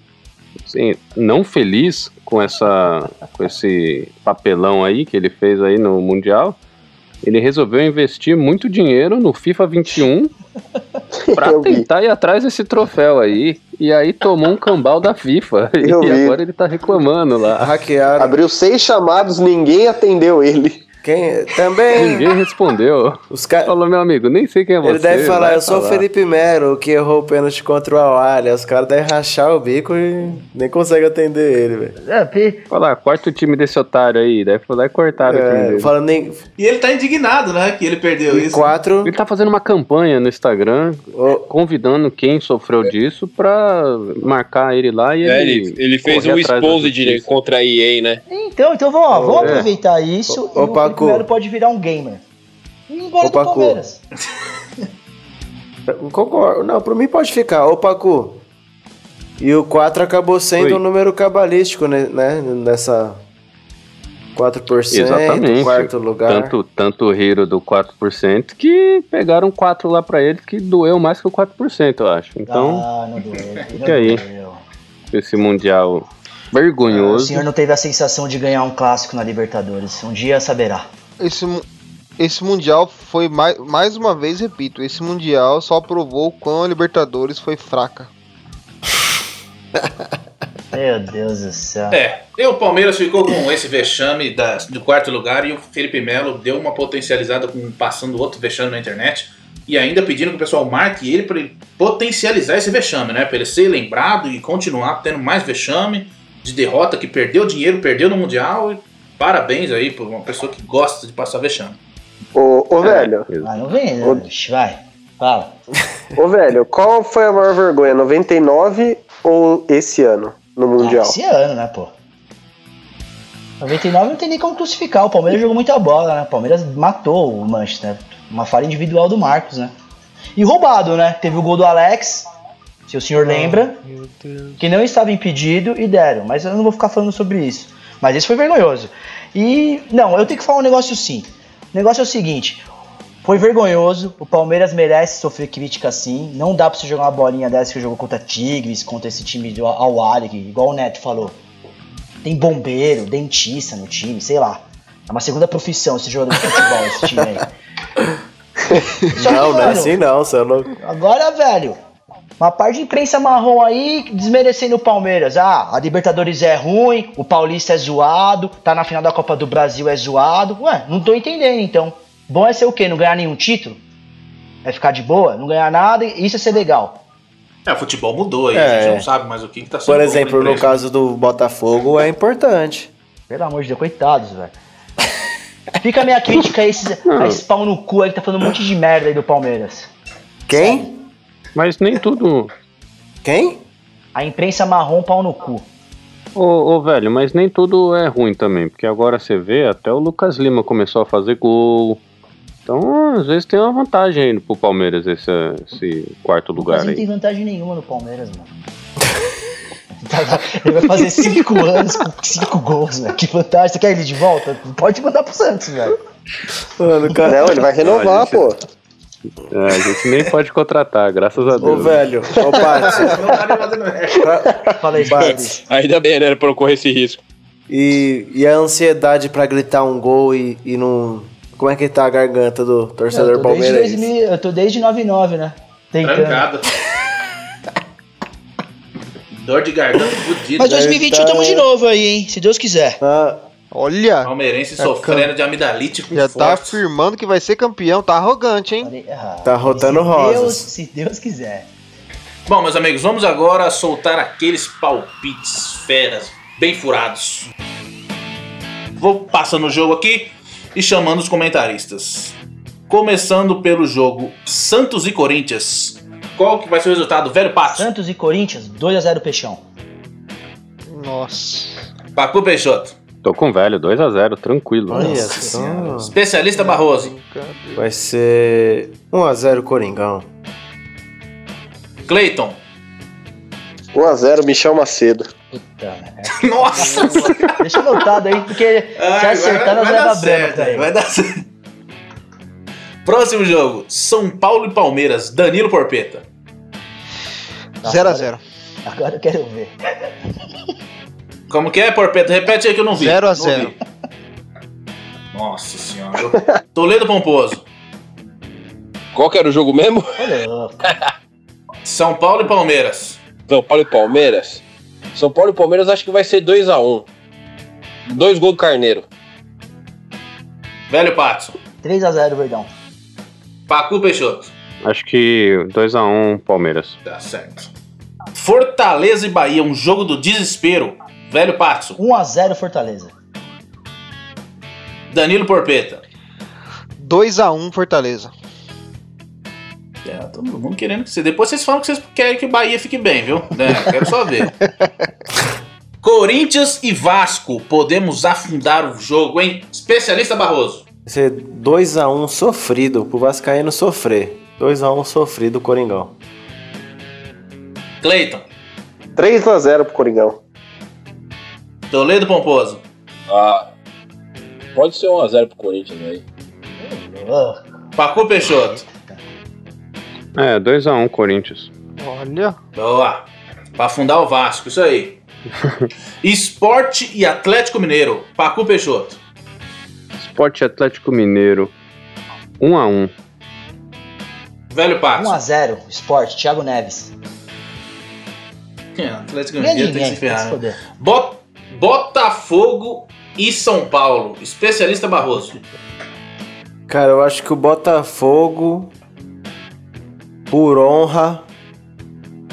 assim, não feliz com essa. com esse papelão aí que ele fez aí no Mundial. Ele resolveu investir muito dinheiro no FIFA 21 *laughs* pra Eu vi. tentar ir atrás desse troféu aí. E aí tomou um cambal da FIFA. *laughs* Eu e vi. agora ele tá reclamando lá. Hackearam. Abriu seis chamados, ninguém atendeu ele. Quem? Também. Ninguém respondeu. Os caras. Falou, meu amigo, nem sei quem é você. Ele deve falar, eu sou o falar." Felipe Melo, que errou o pênalti contra o Awalha. Os caras devem rachar o bico e nem conseguem atender ele, velho. É, Falar, corta o time desse otário aí. Deve falar e cortaram o time É, dele. falando nem. E ele tá indignado, né? Que ele perdeu Em isso. quatro. Ele tá fazendo uma campanha no Instagram, convidando quem sofreu disso pra marcar ele lá e É, ele. ele, ele fez um exposed justiça. contra a EA, né? Então, então vamos, ó, vamos É. aproveitar isso Ô, ô, e o Paco. Felipe Melo pode virar um gamer. E ir embora Ô, do Paco. Palmeiras. *laughs* Concordo. Não, por mim pode ficar. Ô, Pacu. E o 4 acabou sendo Oi. um número cabalístico, né? né, Nessa 4%, Exatamente. quarto lugar. Tanto, tanto o Hero do 4% que pegaram 4 lá pra ele que doeu mais que o 4%, eu acho. Então, Ah, não doeu. não Fica aí. doeu. esse Mundial O vergonhoso. senhor não teve a sensação de ganhar um clássico na Libertadores. Um dia saberá. Esse, esse Mundial foi mais, mais uma vez, repito, esse Mundial só provou o quão a Libertadores foi fraca. *laughs* Meu Deus do céu. É, e o Palmeiras ficou com esse vexame da- do quarto lugar e o Felipe Melo deu uma potencializada com passando outro vexame na internet e ainda pedindo que o pessoal marque ele para ele potencializar esse vexame, né? Para ele ser lembrado e continuar tendo mais vexame de derrota que perdeu dinheiro, perdeu no Mundial. E parabéns aí por uma pessoa que gosta de passar vexame. Ô, ô velho, Ah, não vem, né? Vai, fala. ô velho, qual foi a maior vergonha? 99 ou esse ano no Ah, Mundial? esse ano, né, pô? 99 não tem nem como crucificar. O Palmeiras jogou muita bola, né? O Palmeiras matou o Manchester. Uma falha individual do Marcos, né? E roubado, né? Teve o gol do Alex, se o senhor lembra, que não estava impedido e deram. Mas eu não vou ficar falando sobre isso. Mas esse foi vergonhoso. E, não, eu tenho que falar um negócio sim. O negócio é o seguinte: foi vergonhoso. O Palmeiras merece sofrer crítica sim. Não dá pra você jogar uma bolinha dessa que jogou contra Tigres, contra esse time do Al Ali, que, igual o Neto falou. Tem bombeiro, dentista no time, sei lá. É uma segunda profissão esse jogador de futebol, esse time aí. *laughs* Só que, Não, não é mano, assim não, você é louco. Agora, velho, uma parte de imprensa marrom aí desmerecendo o Palmeiras. Ah, a Libertadores é ruim, o Paulista é zoado, tá na final da Copa do Brasil é zoado. Ué, não tô entendendo então. Bom é ser o quê? Não ganhar nenhum título? É ficar de boa? Não ganhar nada? Isso é ser legal. É, o futebol mudou aí, É. a gente não sabe mais o que, que tá sendo. Por exemplo, no caso do Botafogo é importante. Pelo amor de Deus, coitados, velho. Fica a minha crítica a esses, a esse pau no cu aí que tá falando um monte de merda aí do Palmeiras. Quem? Mas nem tudo. Quem? A imprensa marrom pau no cu. Ô, ô, velho, mas nem tudo é ruim também, porque agora você vê, até o Lucas Lima começou a fazer gol. Então, às vezes tem uma vantagem aí pro Palmeiras esse, esse quarto lugar Mas não tem aí. vantagem nenhuma no Palmeiras, mano. *laughs* Ele vai fazer cinco anos com cinco gols, velho. Que vantagem. Você quer ele de volta? Pode mandar pro Santos, velho. Mano, cara. Não, ele vai renovar, pô. É, a gente nem pode contratar, graças a Ô, Deus. velho, ô, *laughs* tá nem fazendo merda. Fala aí. Ainda bem, né? Pra não correr esse risco. E, e a ansiedade pra gritar um gol e, e não. Como é que tá a garganta do Eu torcedor desde palmeirense? 2000, eu tô desde 99, né? Tentando. Trancada. *laughs* Dor de garganta fudida. Mas 2021 tamo de novo aí, hein? Se Deus quiser. Ah, Olha, Palmeirense É, sofrendo de amidalite já tá forte. afirmando que vai ser campeão, tá arrogante, hein? Errado. Tá rotando se rosas. Deus, se Deus quiser. Bom, meus amigos, vamos agora soltar aqueles palpites feras, bem furados. Vou passando o jogo aqui e chamando os comentaristas. Começando pelo jogo Santos e Corinthians. Qual que vai ser o resultado, velho Pato? Santos e Corinthians, 2x0 Peixão. Nossa. Pacu Peixoto. Tô com o velho, 2x0, tranquilo. olha Nossa só. Senhora. Especialista Barroso. Vai ser 1x0 Coringão. Cleiton. 1x0, Michel Macedo. Puta, né? *laughs* Nossa! Deixa anotado aí, porque se acertar, nós dar leva branco certo, daí. vai dar certo. Próximo jogo: São Paulo e Palmeiras. Danilo Porpeta. 0x0. Agora eu quero ver. Como que é, Porpeta? Repete aí que eu não vi. 0 a Não 0. vi. Nossa senhora. Eu- *laughs* Toledo Pomposo. Qual que era o jogo mesmo? São Paulo e Palmeiras. São Paulo e Palmeiras. São Paulo e Palmeiras acho que vai ser 2x1. Dois gols do Carneiro. Velho Pato. 3x0 Verdão. Pacu Peixoto. Acho que 2x1 Palmeiras. Tá certo. Fortaleza e Bahia, um jogo do desespero. Velho Pato. 1x0 Fortaleza. Danilo Porpeta. 2x1 Fortaleza. É, todo mundo querendo que você. Depois vocês falam que vocês querem que o Bahia fique bem, viu? É, quero só ver. *laughs* Corinthians e Vasco. Podemos afundar o jogo, hein? Especialista Barroso. Vai ser 2x1 sofrido pro Vascaíno sofrer. 2x1 sofrido Coringão. Cleiton. 3x0 pro Coringão. Toledo Pomposo. Ah, pode ser 1x0 pro Corinthians aí. Pacu Peixoto. É, 2x1 Corinthians. Olha. Boa. Pra afundar o Vasco, isso aí. *laughs* Esporte e Atlético Mineiro. Pacu Peixoto. Esporte Atlético Mineiro. 1x1. Velho Pax. 1x0, Sport, Thiago Neves. É, Atlético Mineiro tem que se ferrar. né? Botafogo e São Paulo. Especialista Barroso. Cara, eu acho que o Botafogo, por honra,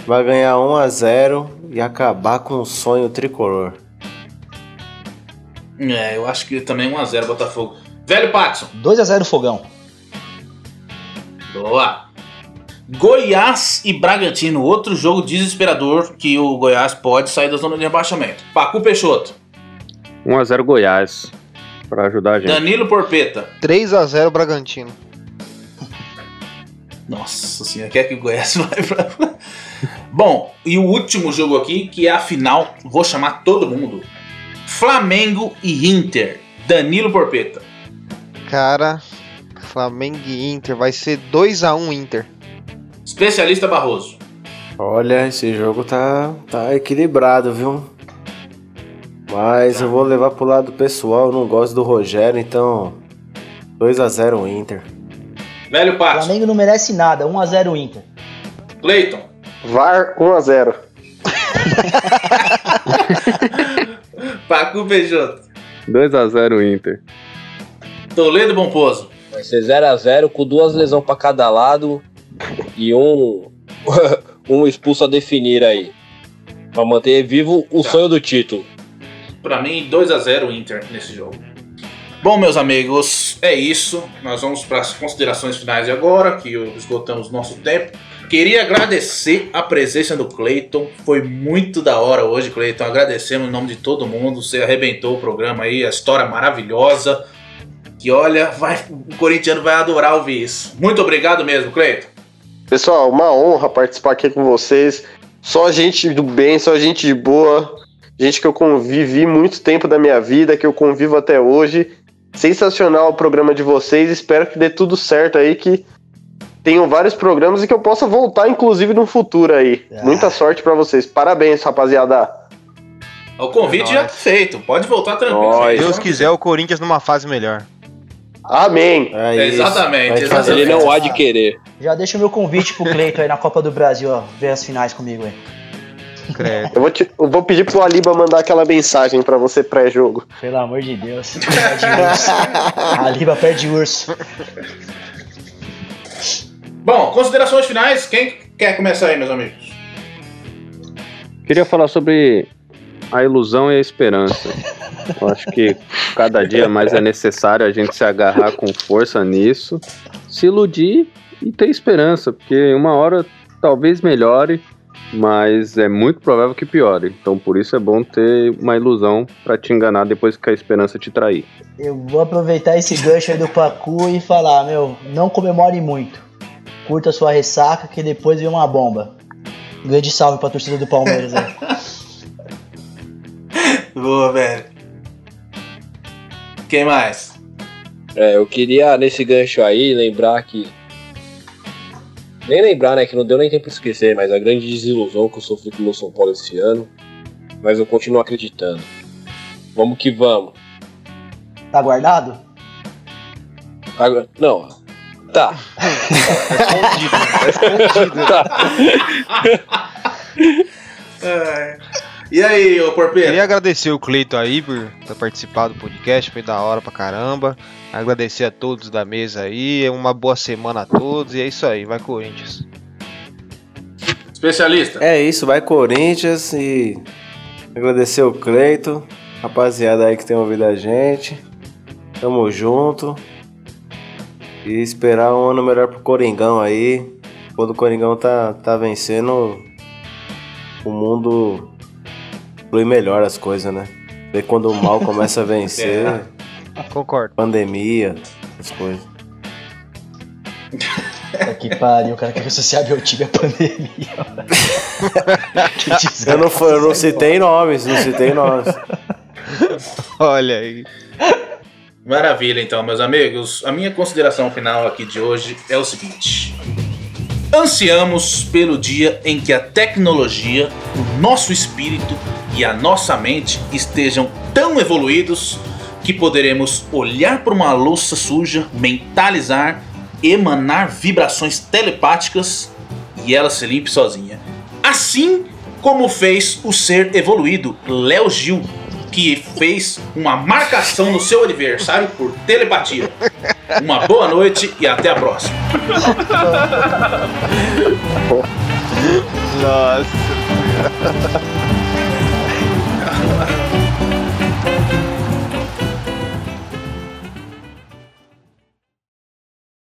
vai ganhar 1 a 0 e acabar com o sonho tricolor. É, eu acho que também 1x0 Botafogo. Velho Paxson. 2x0 Fogão. Boa. Goiás e Bragantino. Outro jogo desesperador que o Goiás pode sair da zona de rebaixamento. Pacu Peixoto. 1x0 Goiás. Pra ajudar a gente. Danilo Porpeta. 3x0 Bragantino. Nossa senhora, quer que o Goiás *laughs* vai pra. Bom, e o último jogo aqui, que é a final, vou chamar todo mundo: Flamengo e Inter. Danilo Porpeta. Cara, Flamengo e Inter. Vai ser 2x1 Inter. Especialista Barroso. Olha, esse jogo tá, tá equilibrado, viu? Mas eu vou levar pro lado pessoal, eu não gosto do Rogério, então 2 a 0 Inter. Velho Paxson. Flamengo não merece nada, 1x0 Inter. Cleiton. VAR 1x0. *laughs* Pacu Peixoto. 2x0 Inter. Toledo Bomposo. Vai ser 0x0 com duas lesões pra cada lado e um, *laughs* um expulso a definir aí. Pra manter vivo o Tá. sonho do título. Pra mim, 2x0 Inter nesse jogo. Bom, meus amigos, é isso. Nós vamos para as considerações finais agora, que esgotamos nosso tempo. Queria agradecer a presença do Cleiton. Foi muito da hora hoje, Cleiton. Agradecemos em nome de todo mundo. Você arrebentou o programa aí, a história maravilhosa. Que olha, vai, o corintiano vai adorar ouvir isso. Muito obrigado mesmo, Cleiton. Pessoal, uma honra participar aqui com vocês. Só gente do bem, só gente de boa. Gente que eu convivi muito tempo da minha vida, que eu convivo até hoje. Sensacional o programa de vocês. Espero que dê tudo certo aí, que tenham vários programas e que eu possa voltar, inclusive, no futuro aí. Ah. Muita sorte pra vocês. Parabéns, rapaziada. O convite É já tá feito. Pode voltar tranquilo. Deus quiser, o Corinthians numa fase melhor. Amém. É isso. exatamente, Vai exatamente. Ele não há de querer. Já deixa o meu convite pro Cleiton aí na Copa do Brasil, ó. Ver as finais comigo aí. Eu vou, te- eu vou pedir pro Aliba mandar aquela mensagem pra você pré-jogo. Pelo amor de Deus. Perde urso. A Liba perde urso. Bom, considerações finais. Quem quer começar aí, meus amigos? Queria falar sobre a ilusão e a esperança. Eu acho que cada dia mais é necessário a gente se agarrar com força nisso, se iludir e ter esperança, porque uma hora talvez melhore, mas é muito provável que piore. Então por isso é bom ter uma ilusão pra te enganar depois que a esperança te trair. Eu vou aproveitar esse gancho aí do Pacu e falar, meu, não comemore muito. Curta sua ressaca que depois vem uma bomba. Um grande salve pra torcida do Palmeiras aí. *laughs* Boa, velho. Quem mais? É, eu queria, nesse gancho aí, lembrar que. Nem lembrar, né? Que não deu nem tempo de esquecer, mas a grande desilusão que eu sofri com o meu São Paulo esse ano. Mas eu continuo acreditando. Vamos que vamos. Tá guardado? Agora, não. Tá. *laughs* É. *laughs* E aí, ô Porpeiro? Queria agradecer o Cleito aí por ter participado do podcast, foi da hora pra caramba. Agradecer a todos da mesa aí, uma boa semana a todos e é isso aí, vai Corinthians. Especialista. É isso, vai Corinthians e agradecer o Cleito, rapaziada aí que tem ouvido a gente. Tamo junto. E esperar um ano melhor pro Coringão aí. Quando o Coringão tá, tá vencendo, o mundo flui melhor as coisas, né? Vê quando o mal começa a *laughs* vencer, É. Concordo. pandemia, as coisas. Puta que pariu, o cara quer associar meu time à pandemia. que *laughs* desgraça. Eu não, fui- eu não citei nomes, não citei nomes. Olha aí. Maravilha, então, meus amigos. A minha consideração final aqui de hoje é o seguinte: ansiamos pelo dia em que a tecnologia, o nosso espírito e a nossa mente estejam tão evoluídos que poderemos olhar para uma louça suja, mentalizar, emanar vibrações telepáticas e ela se limpe sozinha. Assim como fez o ser evoluído Léo Gil, que fez uma marcação no seu aniversário por telepatia. Uma boa noite e até a próxima. Nossa.